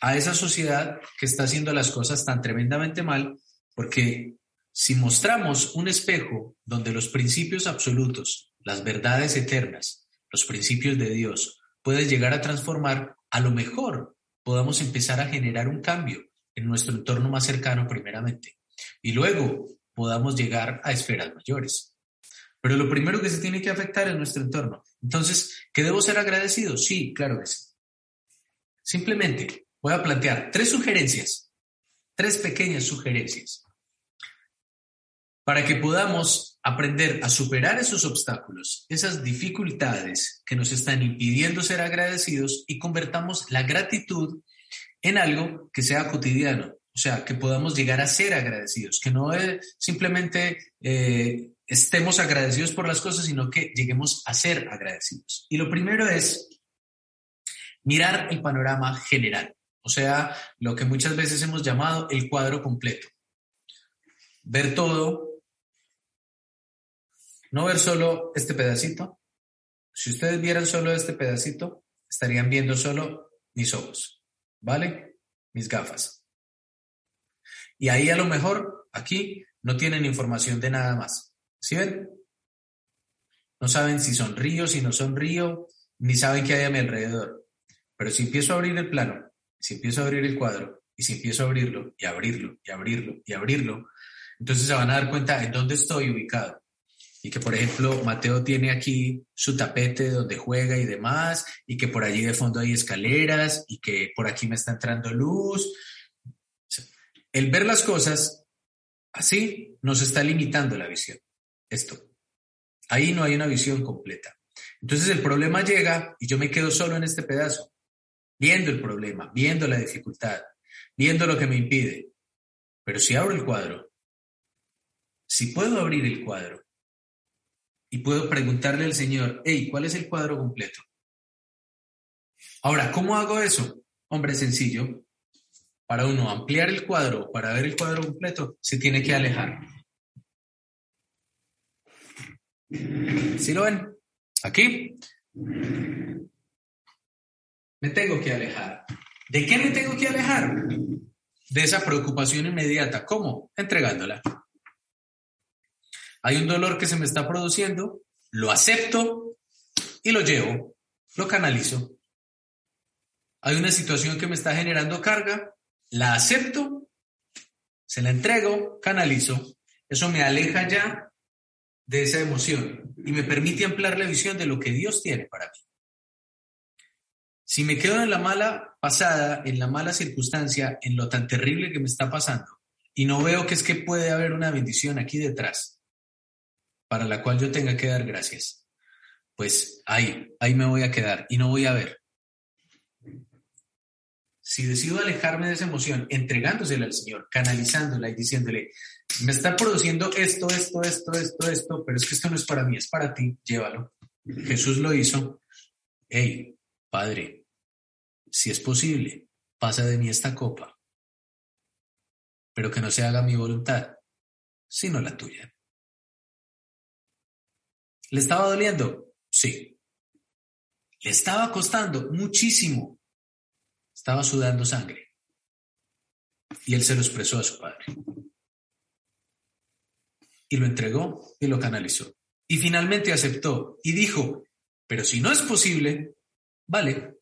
a esa sociedad que está haciendo las cosas tan tremendamente mal, porque si mostramos un espejo donde los principios absolutos, las verdades eternas, los principios de Dios, pueden llegar a transformar, a lo mejor podamos empezar a generar un cambio en nuestro entorno más cercano primeramente y luego podamos llegar a esferas mayores. Pero lo primero que se tiene que afectar es nuestro entorno. Entonces, ¿qué debo ser agradecido? Sí, claro que sí. Simplemente voy a plantear tres sugerencias, tres pequeñas sugerencias, para que podamos aprender a superar esos obstáculos, esas dificultades que nos están impidiendo ser agradecidos y convertamos la gratitud en algo que sea cotidiano, o sea, que podamos llegar a ser agradecidos, que no simplemente eh, estemos agradecidos por las cosas, sino que lleguemos a ser agradecidos. Y lo primero es mirar el panorama general, o sea, lo que muchas veces hemos llamado el cuadro completo. Ver todo, no ver solo este pedacito. Si ustedes vieran solo este pedacito, estarían viendo solo mis ojos, ¿vale? Mis gafas. Y ahí a lo mejor, aquí, no tienen información de nada más. ¿Sí ven? No saben si sonrío, si no sonrío, ni saben qué hay a mi alrededor. Pero si empiezo a abrir el plano, si empiezo a abrir el cuadro, y si empiezo a abrirlo, y abrirlo, y abrirlo, y abrirlo, entonces se van a dar cuenta en dónde estoy ubicado. Y que, por ejemplo, Mateo tiene aquí su tapete donde juega y demás, y que por allí de fondo hay escaleras, y que por aquí me está entrando luz, el ver las cosas así nos está limitando la visión. Esto. Ahí no hay una visión completa. Entonces el problema llega y yo me quedo solo en este pedazo, viendo el problema, viendo la dificultad, viendo lo que me impide. Pero si abro el cuadro, si puedo abrir el cuadro y puedo preguntarle al Señor, hey, ¿cuál es el cuadro completo? Ahora, ¿cómo hago eso? Hombre, sencillo, para uno ampliar el cuadro, para ver el cuadro completo, se tiene que alejar. ¿Sí lo ven? Aquí. Me tengo que alejar. ¿De qué me tengo que alejar? De esa preocupación inmediata. ¿Cómo? Entregándola. Hay un dolor que se me está produciendo, lo acepto y lo llevo, lo canalizo. Hay una situación que me está generando carga, la acepto, se la entrego, canalizo. Eso me aleja ya de esa emoción y me permite ampliar la visión de lo que Dios tiene para mí. Si me quedo en la mala pasada, en la mala circunstancia, en lo tan terrible que me está pasando, y no veo que es que puede haber una bendición aquí detrás, para la cual yo tenga que dar gracias, pues ahí, ahí me voy a quedar y no voy a ver si decido alejarme de esa emoción, entregándosela al Señor, canalizándola y diciéndole, me está produciendo esto, esto, esto, esto, esto, pero es que esto no es para mí, es para ti, llévalo. Jesús lo hizo. Hey, Padre, si es posible, pasa de mí esta copa, pero que no se haga mi voluntad, sino la tuya. ¿Le estaba doliendo? Sí. Le estaba costando muchísimo. Estaba sudando sangre. Y él se lo expresó a su padre. Y lo entregó y lo canalizó. Y finalmente aceptó y dijo, pero si no es posible, vale.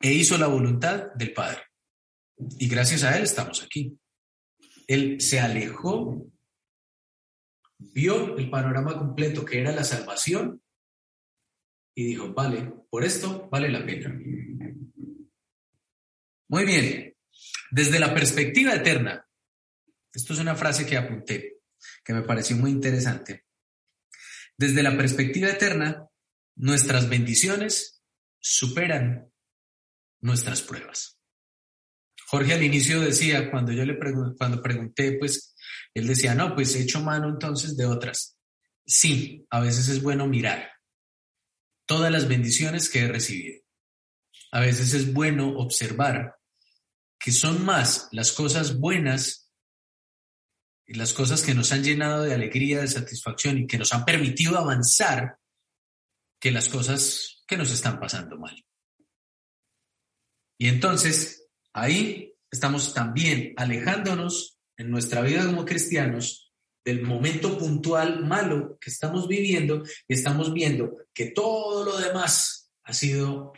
E hizo la voluntad del Padre. Y gracias a él estamos aquí. Él se alejó, vio el panorama completo que era la salvación y dijo, vale, por esto vale la pena. Muy bien, desde la perspectiva eterna, esto es una frase que apunté, que me pareció muy interesante. Desde la perspectiva eterna, nuestras bendiciones superan nuestras pruebas. Jorge al inicio decía, cuando yo le cuando pregunté, pues él decía, no, pues he hecho mano entonces de otras. Sí, a veces es bueno mirar todas las bendiciones que he recibido. A veces es bueno observar que son más las cosas buenas las cosas que nos han llenado de alegría, de satisfacción y que nos han permitido avanzar que las cosas que nos están pasando mal. Y entonces, ahí estamos también alejándonos en nuestra vida como cristianos del momento puntual malo que estamos viviendo y estamos viendo que todo lo demás ha sido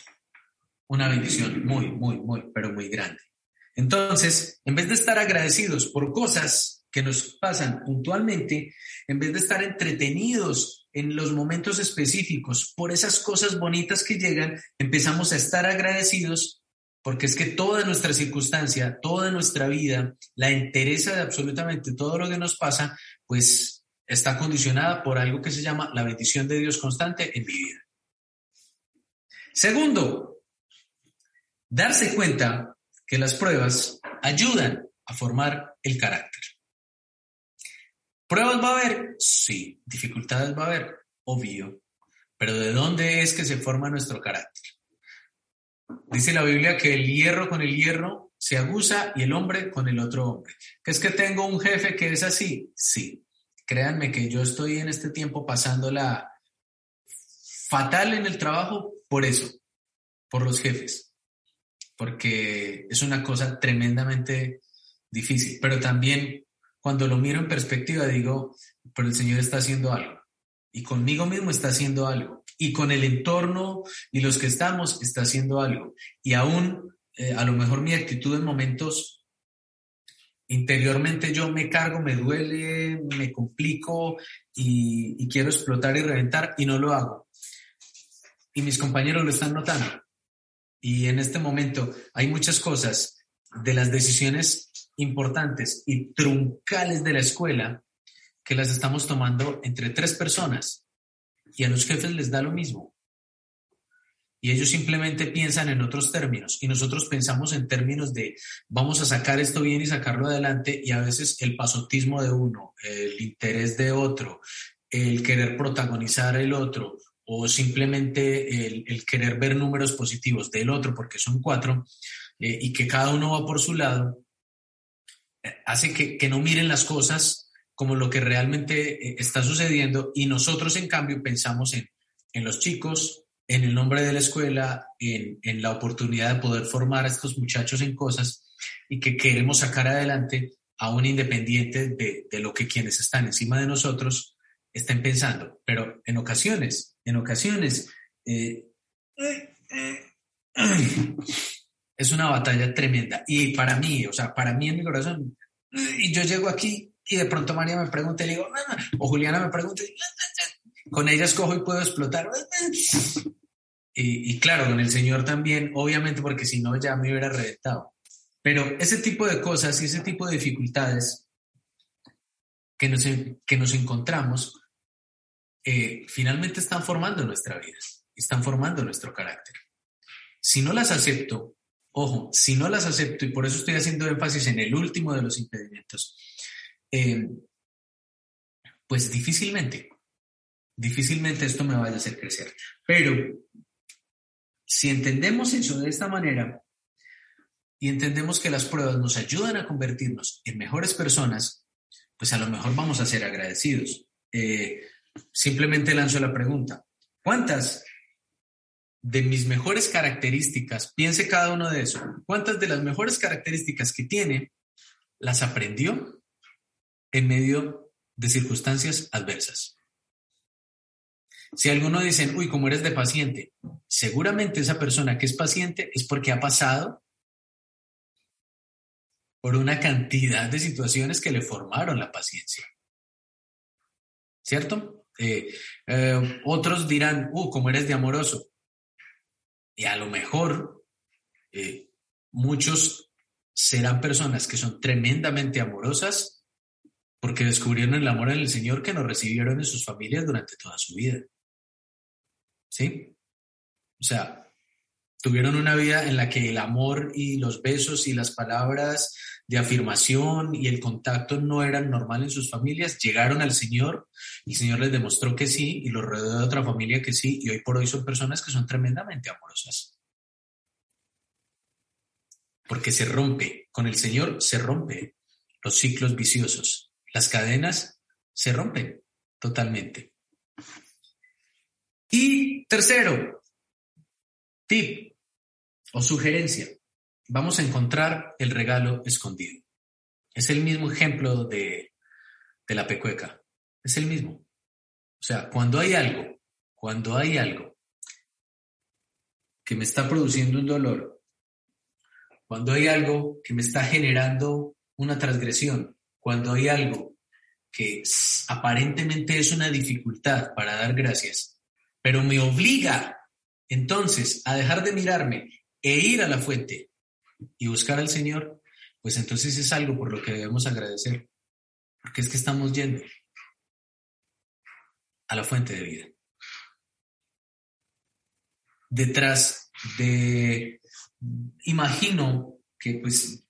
una bendición muy, muy, muy, pero muy grande. Entonces, en vez de estar agradecidos por cosas que nos pasan puntualmente, en vez de estar entretenidos en los momentos específicos por esas cosas bonitas que llegan, empezamos a estar agradecidos porque es que toda nuestra circunstancia, toda nuestra vida, la interesa de absolutamente todo lo que nos pasa, pues está condicionada por algo que se llama la bendición de Dios constante en mi vida. Segundo, darse cuenta que las pruebas ayudan a formar el carácter. ¿Pruebas va a haber? Sí. ¿Dificultades va a haber? Obvio. Pero ¿de dónde es que se forma nuestro carácter? Dice la Biblia que el hierro con el hierro se aguza y el hombre con el otro hombre. ¿Que es que tengo un jefe que es así? Sí. Créanme que yo estoy en este tiempo pasándola fatal en el trabajo por eso, por los jefes, porque es una cosa tremendamente difícil, pero también cuando lo miro en perspectiva digo, pero el Señor está haciendo algo y conmigo mismo está haciendo algo y con el entorno y los que estamos está haciendo algo y aún eh, a lo mejor mi actitud en momentos interiormente yo me cargo, me duele, me complico y, y quiero explotar y reventar y no lo hago. Y mis compañeros lo están notando. Y en este momento hay muchas cosas de las decisiones importantes y truncales de la escuela que las estamos tomando entre tres personas y a los jefes les da lo mismo. Y ellos simplemente piensan en otros términos y nosotros pensamos en términos de vamos a sacar esto bien y sacarlo adelante y a veces el pasotismo de uno, el interés de otro, el querer protagonizar el otro o simplemente el, querer ver números positivos del otro porque son cuatro eh, y que cada uno va por su lado, hace que, no miren las cosas como lo que realmente eh, está sucediendo y nosotros en cambio pensamos en, los chicos, en el nombre de la escuela, en, la oportunidad de poder formar a estos muchachos en cosas y que queremos sacar adelante a un independiente de, lo que quienes están encima de nosotros estén pensando. Pero en ocasiones, en ocasiones, eh, es una batalla tremenda. Y para mí, o sea, para mí en mi corazón, y yo llego aquí y de pronto María me pregunta y le digo, o Juliana me pregunta, con ellas cojo y puedo explotar. Y, claro, con el Señor también, obviamente, porque si no ya me hubiera reventado. Pero ese tipo de cosas y ese tipo de dificultades que nos, que nos encontramos, eh, finalmente están formando nuestra vida, están formando nuestro carácter. Si no las acepto Ojo, si no las acepto, y por eso estoy haciendo énfasis en el último de los impedimentos, eh, pues difícilmente, difícilmente esto me vaya a hacer crecer. Pero si entendemos eso de esta manera y entendemos que las pruebas nos ayudan a convertirnos en mejores personas, pues a lo mejor vamos a ser agradecidos. Eh, simplemente lanzo la pregunta, ¿cuántas de mis mejores características, piense cada uno de eso, cuántas de las mejores características que tiene las aprendió en medio de circunstancias adversas. Si alguno dicen, uy, como eres de paciente, seguramente esa persona que es paciente es porque ha pasado por una cantidad de situaciones que le formaron la paciencia. ¿Cierto? Eh, eh, otros dirán, uh, como eres de amoroso. Y a lo mejor eh, muchos serán personas que son tremendamente amorosas porque descubrieron el amor en Señor que nos recibieron en sus familias durante toda su vida. ¿Sí? O sea, tuvieron una vida en la que el amor y los besos y las palabras de afirmación y el contacto no eran normal en sus familias, llegaron al Señor, el Señor les demostró que sí y los rodeó de otra familia que sí, y hoy por hoy son personas que son tremendamente amorosas. Porque se rompe, con el Señor se rompe los ciclos viciosos, las cadenas se rompen totalmente. Y tercero, tip o sugerencia, vamos a encontrar el regalo escondido. Es el mismo ejemplo de, de la pecueca, es el mismo. O sea, cuando hay algo, cuando hay algo que me está produciendo un dolor, cuando hay algo que me está generando una transgresión, cuando hay algo que aparentemente es una dificultad para dar gracias, pero me obliga entonces a dejar de mirarme e ir a la fuente y buscar al Señor, pues entonces es algo por lo que debemos agradecer, porque es que estamos yendo a la fuente de vida. Detrás de, imagino que pues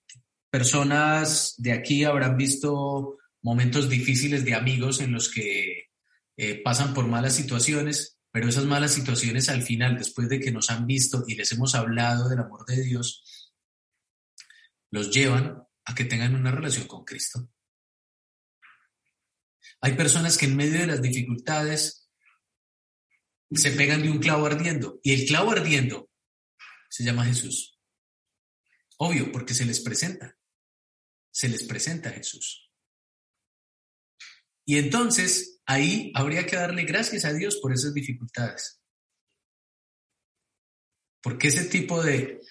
personas de aquí habrán visto momentos difíciles de amigos en los que eh, pasan por malas situaciones pero esas malas situaciones al final, después de que nos han visto y les hemos hablado del amor de Dios, los llevan a que tengan una relación con Cristo. Hay personas que en medio de las dificultades se pegan de un clavo ardiendo y el clavo ardiendo se llama Jesús. Obvio, porque se les presenta. Se les presenta Jesús. Y entonces ahí habría que darle gracias a Dios por esas dificultades. Porque ese tipo de,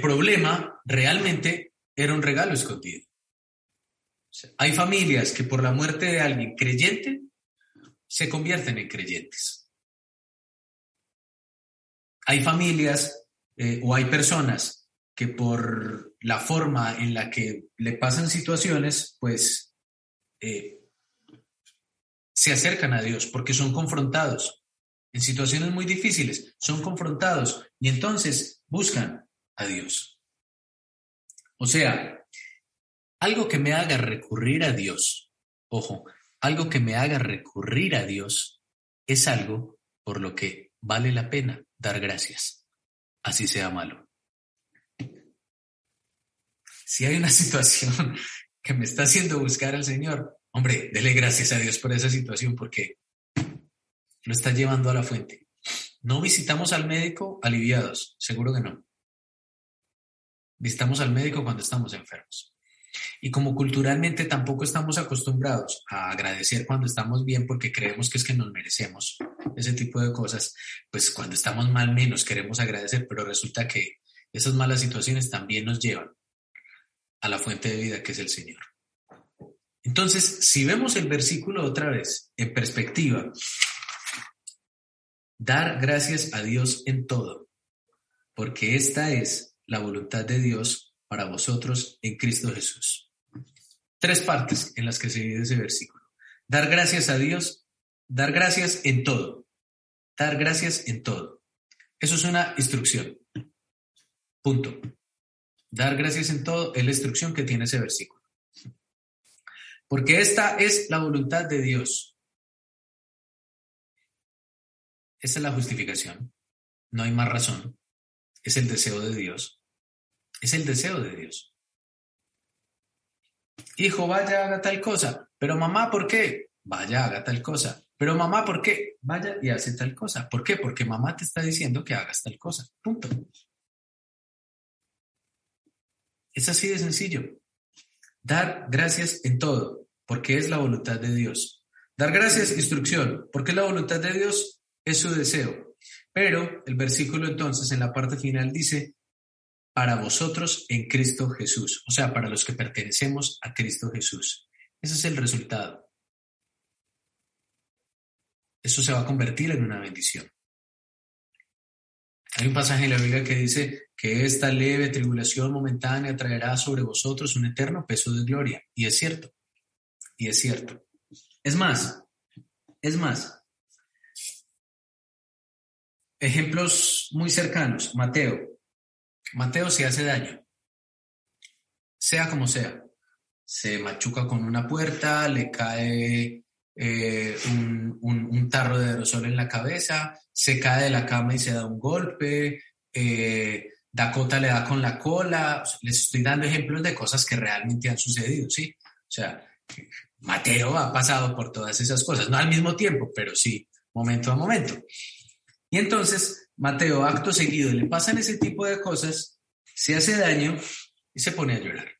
problema realmente era un regalo escondido. hay familias que por la muerte de alguien creyente se convierten en creyentes. Hay familias eh, o hay personas que por la forma en la que le pasan situaciones, pues eh, se acercan a Dios porque son confrontados. En situaciones muy difíciles son confrontados y entonces buscan a Dios. O sea, algo que me haga recurrir a Dios, ojo, algo que me haga recurrir a Dios es algo por lo que vale la pena dar gracias, así sea malo. Si hay una situación que me está haciendo buscar al Señor, Hombre, dele gracias a Dios por esa situación porque lo está llevando a la fuente. No visitamos al médico aliviados, seguro que no. Visitamos al médico cuando estamos enfermos. Y como culturalmente tampoco estamos acostumbrados a agradecer cuando estamos bien porque creemos que es que nos merecemos ese tipo de cosas, pues cuando estamos mal menos queremos agradecer, pero resulta que esas malas situaciones también nos llevan a la fuente de vida que es el Señor. Entonces, si vemos el versículo otra vez en perspectiva, dar gracias a Dios en todo, porque esta es la voluntad de Dios para vosotros en Cristo Jesús. Tres partes en las que se divide ese versículo. Dar gracias a Dios, dar gracias en todo, dar gracias en todo. Eso es una instrucción. Punto. Dar gracias en todo es la instrucción que tiene ese versículo. Porque esta es la voluntad de Dios. Esa es la justificación. No hay más razón. Es el deseo de Dios. Es el deseo de Dios. Hijo, vaya, haga tal cosa. Pero mamá, ¿por qué? Vaya, haga tal cosa. Pero mamá, ¿por qué? Vaya y hace tal cosa. ¿Por qué? Porque mamá te está diciendo que hagas tal cosa. Punto. Es así de sencillo. Dar gracias en todo, porque es la voluntad de Dios. Dar gracias, instrucción, porque la voluntad de Dios, es su deseo. Pero el versículo entonces en la parte final dice, para vosotros en Cristo Jesús, o sea, para los que pertenecemos a Cristo Jesús. Ese es el resultado. eso se va a convertir en una bendición. Hay un pasaje en la Biblia que dice que esta leve tribulación momentánea traerá sobre vosotros un eterno peso de gloria. Y es cierto. Y es cierto. Es más, es más. Ejemplos muy cercanos. Mateo. Mateo se hace daño. Sea como sea. Se machuca con una puerta, le cae eh, un, tarro de aerosol en la cabeza, se cae de la cama y se da un golpe, eh, Dakota le da con la cola, les estoy dando ejemplos de cosas que realmente han sucedido, ¿sí? O sea, Mateo ha pasado por todas esas cosas, no al mismo tiempo, pero sí, momento a momento. Y entonces, Mateo, acto seguido, le pasan ese tipo de cosas, se hace daño y se pone a llorar.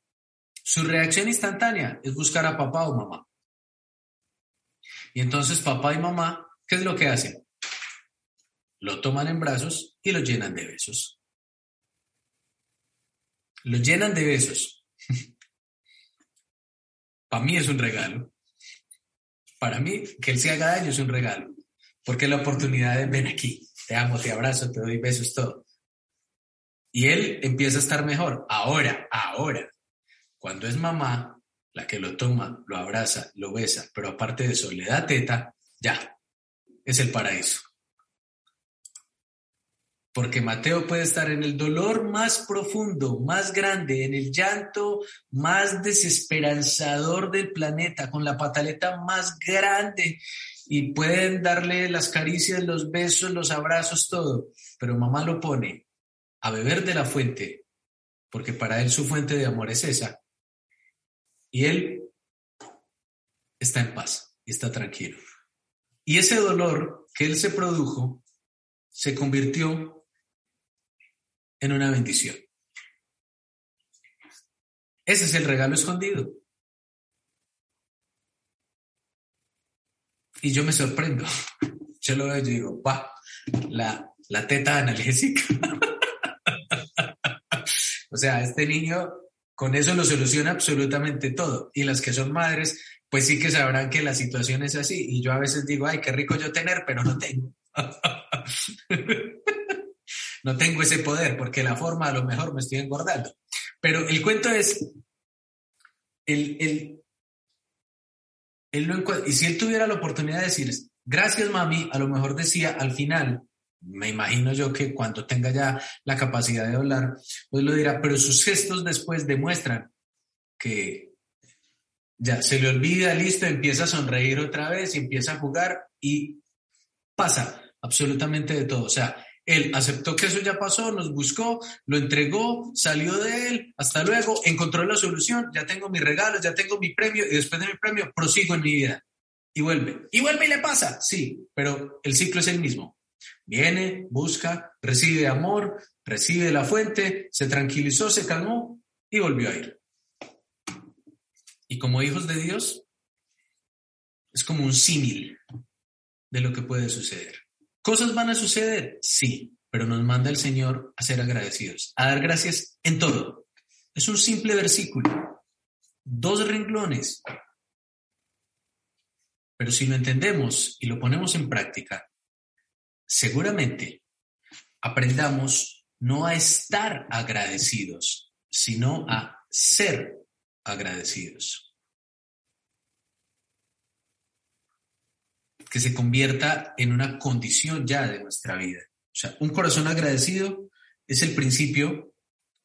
Su reacción instantánea es buscar a papá o mamá. Y entonces papá y mamá, ¿qué es lo que hacen? Lo toman en brazos y lo llenan de besos. Lo llenan de besos. Para mí es un regalo. Para mí, que él se haga daño es un regalo. Porque la oportunidad de ven aquí, te amo, te abrazo, te doy besos, todo. Y él empieza a estar mejor. Ahora, ahora. Cuando es mamá, la que lo toma, lo abraza, lo besa, pero aparte de eso le da teta, ya, es el paraíso. Porque Mateo puede estar en el dolor más profundo, más grande, en el llanto más desesperanzador del planeta, con la pataleta más grande, y pueden darle las caricias, los besos, los abrazos, todo, pero mamá lo pone a beber de la fuente, porque para él su fuente de amor es esa, y él está en paz y está tranquilo. Y ese dolor que él se produjo se convirtió en una bendición. Ese es el regalo escondido. Y yo me sorprendo. Yo lo veo y digo, va, la, la teta analésica. o sea, este niño con eso lo soluciona absolutamente todo. Y las que son madres, pues sí que sabrán que la situación es así. Y yo a veces digo, ay, qué rico yo tener, pero no tengo. no tengo ese poder porque la forma a lo mejor me estoy engordando. Pero el cuento es, el, el, y si él tuviera la oportunidad de decir, gracias mami, a lo mejor decía al final, me imagino yo que cuando tenga ya la capacidad de hablar, pues lo dirá, pero sus gestos después demuestran que ya se le olvida, listo, empieza a sonreír otra vez y empieza a jugar y pasa absolutamente de todo. O sea, él aceptó que eso ya pasó, nos buscó, lo entregó, salió de él, hasta luego, encontró la solución, ya tengo mis regalos, ya tengo mi premio y después de mi premio prosigo en mi vida. Y vuelve. Y vuelve y le pasa, sí, pero el ciclo es el mismo. Viene, busca, recibe amor, recibe la fuente, se tranquilizó, se calmó y volvió a ir. Y como hijos de Dios, es como un símil de lo que puede suceder. ¿Cosas van a suceder? Sí, pero nos manda el Señor a ser agradecidos, a dar gracias en todo. Es un simple versículo, dos renglones. Pero si lo entendemos y lo ponemos en práctica, seguramente aprendamos no a estar agradecidos, sino a ser agradecidos. Que se convierta en una condición ya de nuestra vida. O sea, un corazón agradecido es el principio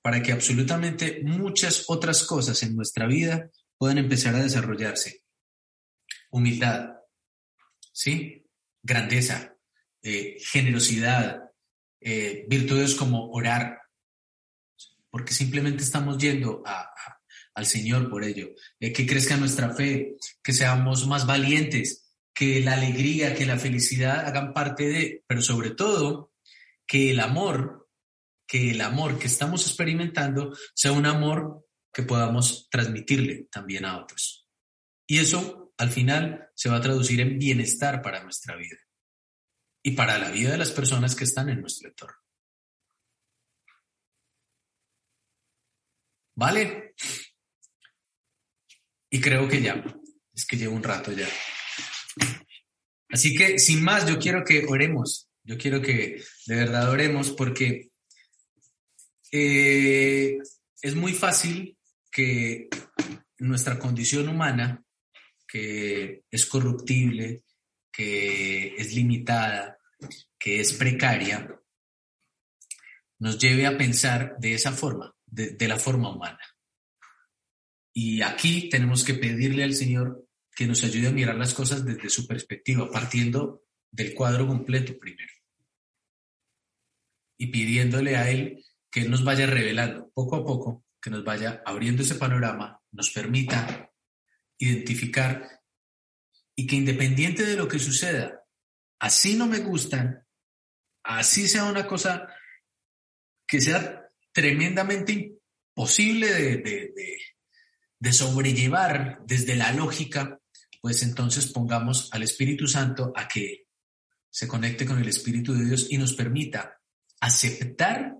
para que absolutamente muchas otras cosas en nuestra vida puedan empezar a desarrollarse. Humildad, ¿sí? Grandeza, eh, generosidad, eh, virtudes como orar, porque simplemente estamos yendo al Señor por ello, eh, que crezca nuestra fe, que seamos más valientes, que la alegría, que la felicidad hagan parte de, pero sobre todo, que el amor, que el amor que estamos experimentando sea un amor que podamos transmitirle también a otros. Y eso, al final, se va a traducir en bienestar para nuestra vida y para la vida de las personas que están en nuestro entorno. ¿Vale? Y creo que ya, es que llevo un rato ya. Así que, sin más, yo quiero que oremos. Yo quiero que de verdad oremos porque eh, es muy fácil que nuestra condición humana, que es corruptible, que es limitada, que es precaria, nos lleve a pensar de esa forma, de, la forma humana. Y aquí tenemos que pedirle al Señor que nos ayude a mirar las cosas desde su perspectiva, partiendo del cuadro completo primero. Y pidiéndole a Él que nos vaya revelando poco a poco, que nos vaya abriendo ese panorama, nos permita identificar y que independiente de lo que suceda, así no me gustan, así sea una cosa que sea tremendamente imposible de, sobrellevar desde la lógica, pues entonces pongamos al Espíritu Santo a que se conecte con el Espíritu de Dios y nos permita aceptar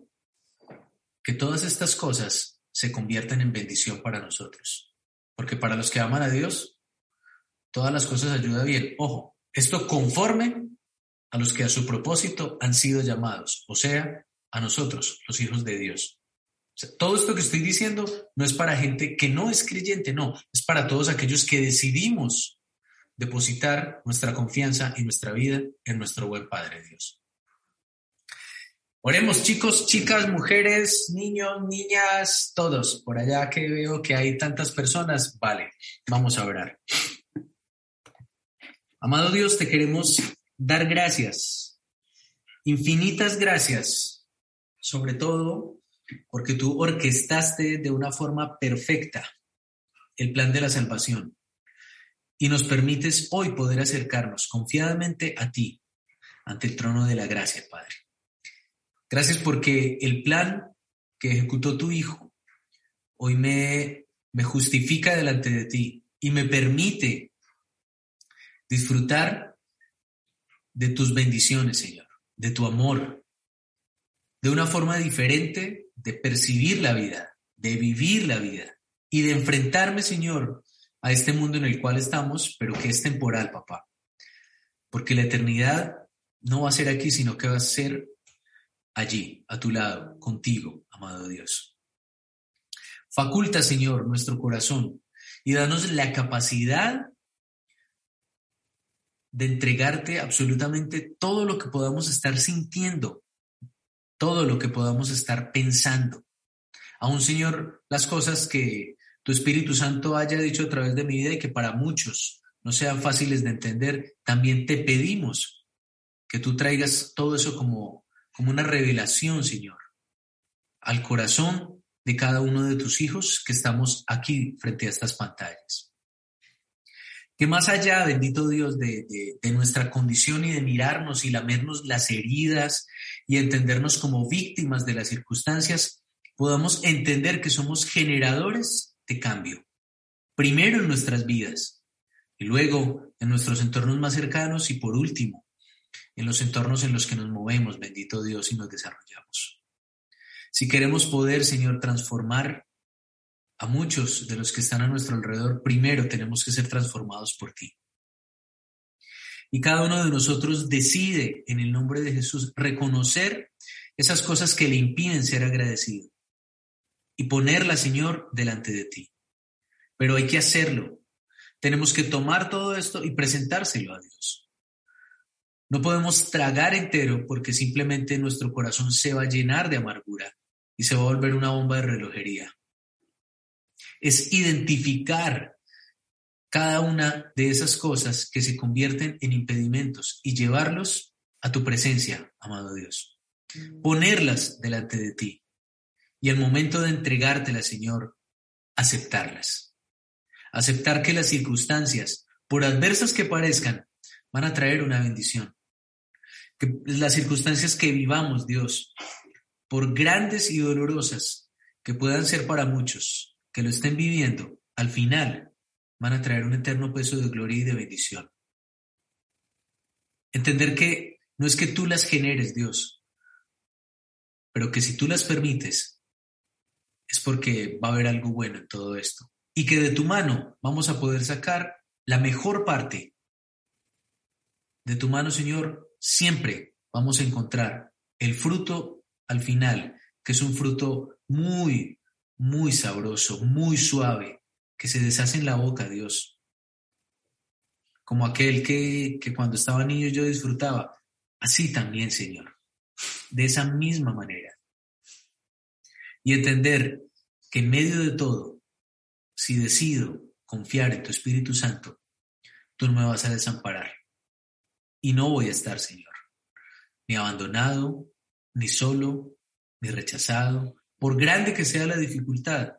que todas estas cosas se convierten en bendición para nosotros. Porque para los que aman a Dios, todas las cosas ayudan bien. Ojo, esto conforme a los que a su propósito han sido llamados, o sea, a nosotros, los hijos de Dios. todo esto que estoy diciendo no es para gente que no es creyente, no, es para todos aquellos que decidimos depositar nuestra confianza y nuestra vida en nuestro buen Padre Dios. Oremos chicos, chicas, mujeres, niños, niñas, todos. Por allá que veo que hay tantas personas, vale, vamos a orar. Amado Dios, te queremos dar gracias, infinitas gracias sobre todo porque tú orquestaste de una forma perfecta el plan de la salvación y nos permites hoy poder acercarnos confiadamente a ti ante el trono de la gracia, Padre. Gracias porque el plan que ejecutó tu Hijo hoy me, me justifica delante de ti y me permite disfrutar de tus bendiciones, Señor, de tu amor, de una forma diferente de percibir la vida, de vivir la vida y de enfrentarme, Señor, a este mundo en el cual estamos, pero que es temporal, papá. Porque la eternidad no va a ser aquí, sino que va a ser allí, a tu lado, contigo, amado Dios. Faculta, Señor, nuestro corazón y danos la capacidad de entregarte absolutamente todo lo que podamos estar sintiendo todo lo que podamos estar pensando. Aún, Señor, las cosas que tu Espíritu Santo haya dicho a través de mi vida y que para muchos no sean fáciles de entender, también te pedimos que tú traigas todo eso como, como una revelación, Señor, al corazón de cada uno de tus hijos que estamos aquí frente a estas pantallas. Que más allá, bendito Dios, de, de nuestra condición y de mirarnos y lamernos las heridas y entendernos como víctimas de las circunstancias, podamos entender que somos generadores cambio. Primero en nuestras vidas y luego en nuestros entornos más cercanos y por último en los entornos en los que nos movemos, bendito Dios, y nos desarrollamos. Si queremos poder, Señor, transformar a muchos de los que están a nuestro alrededor, primero tenemos que ser transformados por ti. Y cada uno de nosotros decide en el nombre de Jesús reconocer esas cosas que le impiden ser agradecido y ponerla, Señor, delante de ti. Pero hay que hacerlo. Tenemos que tomar todo esto y presentárselo a Dios. No podemos tragar entero porque simplemente nuestro corazón se va a llenar de amargura y se va a volver una bomba de relojería. Es identificar cada una de esas cosas que se convierten en impedimentos y llevarlos a tu presencia, amado Dios. Ponerlas delante de ti y al momento de entregártelas, Señor, aceptarlas. Aceptar que las circunstancias, por adversas que parezcan, van a traer una bendición. Que las circunstancias que vivamos, Dios, por grandes y dolorosas que puedan ser para muchos, que lo estén viviendo, al final van a traer un eterno peso de gloria y de bendición. Entender que no es que tú las generes, Dios, pero que si tú las permites, es porque va a haber algo bueno en todo esto. Y que de tu mano vamos a poder sacar la mejor parte de tu mano, Señor, siempre vamos a encontrar el fruto al final, que es un fruto muy, muy sabroso, muy suave, que se deshace en la boca, Dios. Como aquel que, que cuando estaba niño yo disfrutaba. Así también, Señor. De esa misma manera. Y entender que en medio de todo, si decido confiar en tu Espíritu Santo, tú no me vas a desamparar. Y no voy a estar, Señor, ni abandonado, ni solo, ni rechazado. Por grande que sea la dificultad,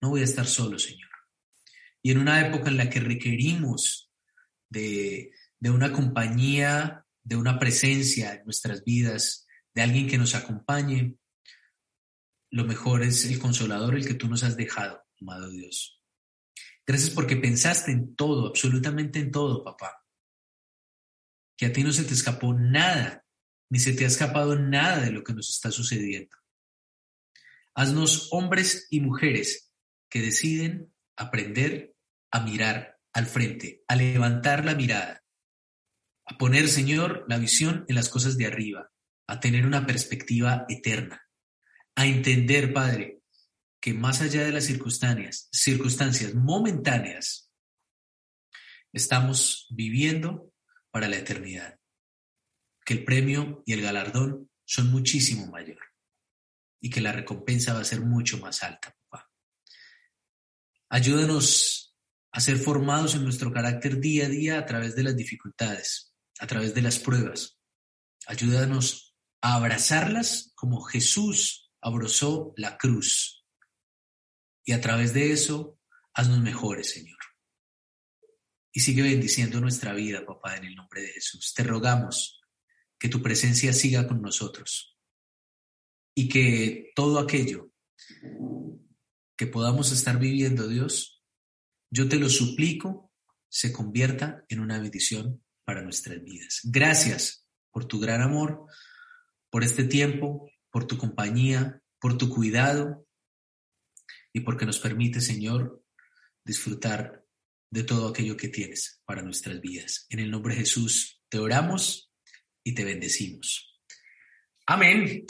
no voy a estar solo, Señor. Y en una época en la que requerimos de, de una compañía, de una presencia en nuestras vidas, de alguien que nos acompañe, lo mejor es el consolador, el que tú nos has dejado, amado Dios. Gracias porque pensaste en todo, absolutamente en todo, papá. Que a ti no se te escapó nada, ni se te ha escapado nada de lo que nos está sucediendo. Haznos hombres y mujeres que deciden aprender a mirar al frente, a levantar la mirada, a poner, Señor, la visión en las cosas de arriba, a tener una perspectiva eterna, a entender, Padre, que más allá de las circunstancias, circunstancias momentáneas, estamos viviendo para la eternidad, que el premio y el galardón son muchísimo mayor y que la recompensa va a ser mucho más alta, papá. Ayúdanos a ser formados en nuestro carácter día a día a través de las dificultades, a través de las pruebas. Ayúdanos a abrazarlas como Jesús abrazó la cruz y a través de eso, haznos mejores, Señor. Y sigue bendiciendo nuestra vida, papá, en el nombre de Jesús. Te rogamos que tu presencia siga con nosotros y que todo aquello que podamos estar viviendo, Dios, yo te lo suplico, se convierta en una bendición para nuestras vidas. Gracias por tu gran amor, por este tiempo, por tu compañía, por tu cuidado, y porque nos permite, Señor, disfrutar de todo aquello que tienes para nuestras vidas. En el nombre de Jesús te oramos y te bendecimos. Amén.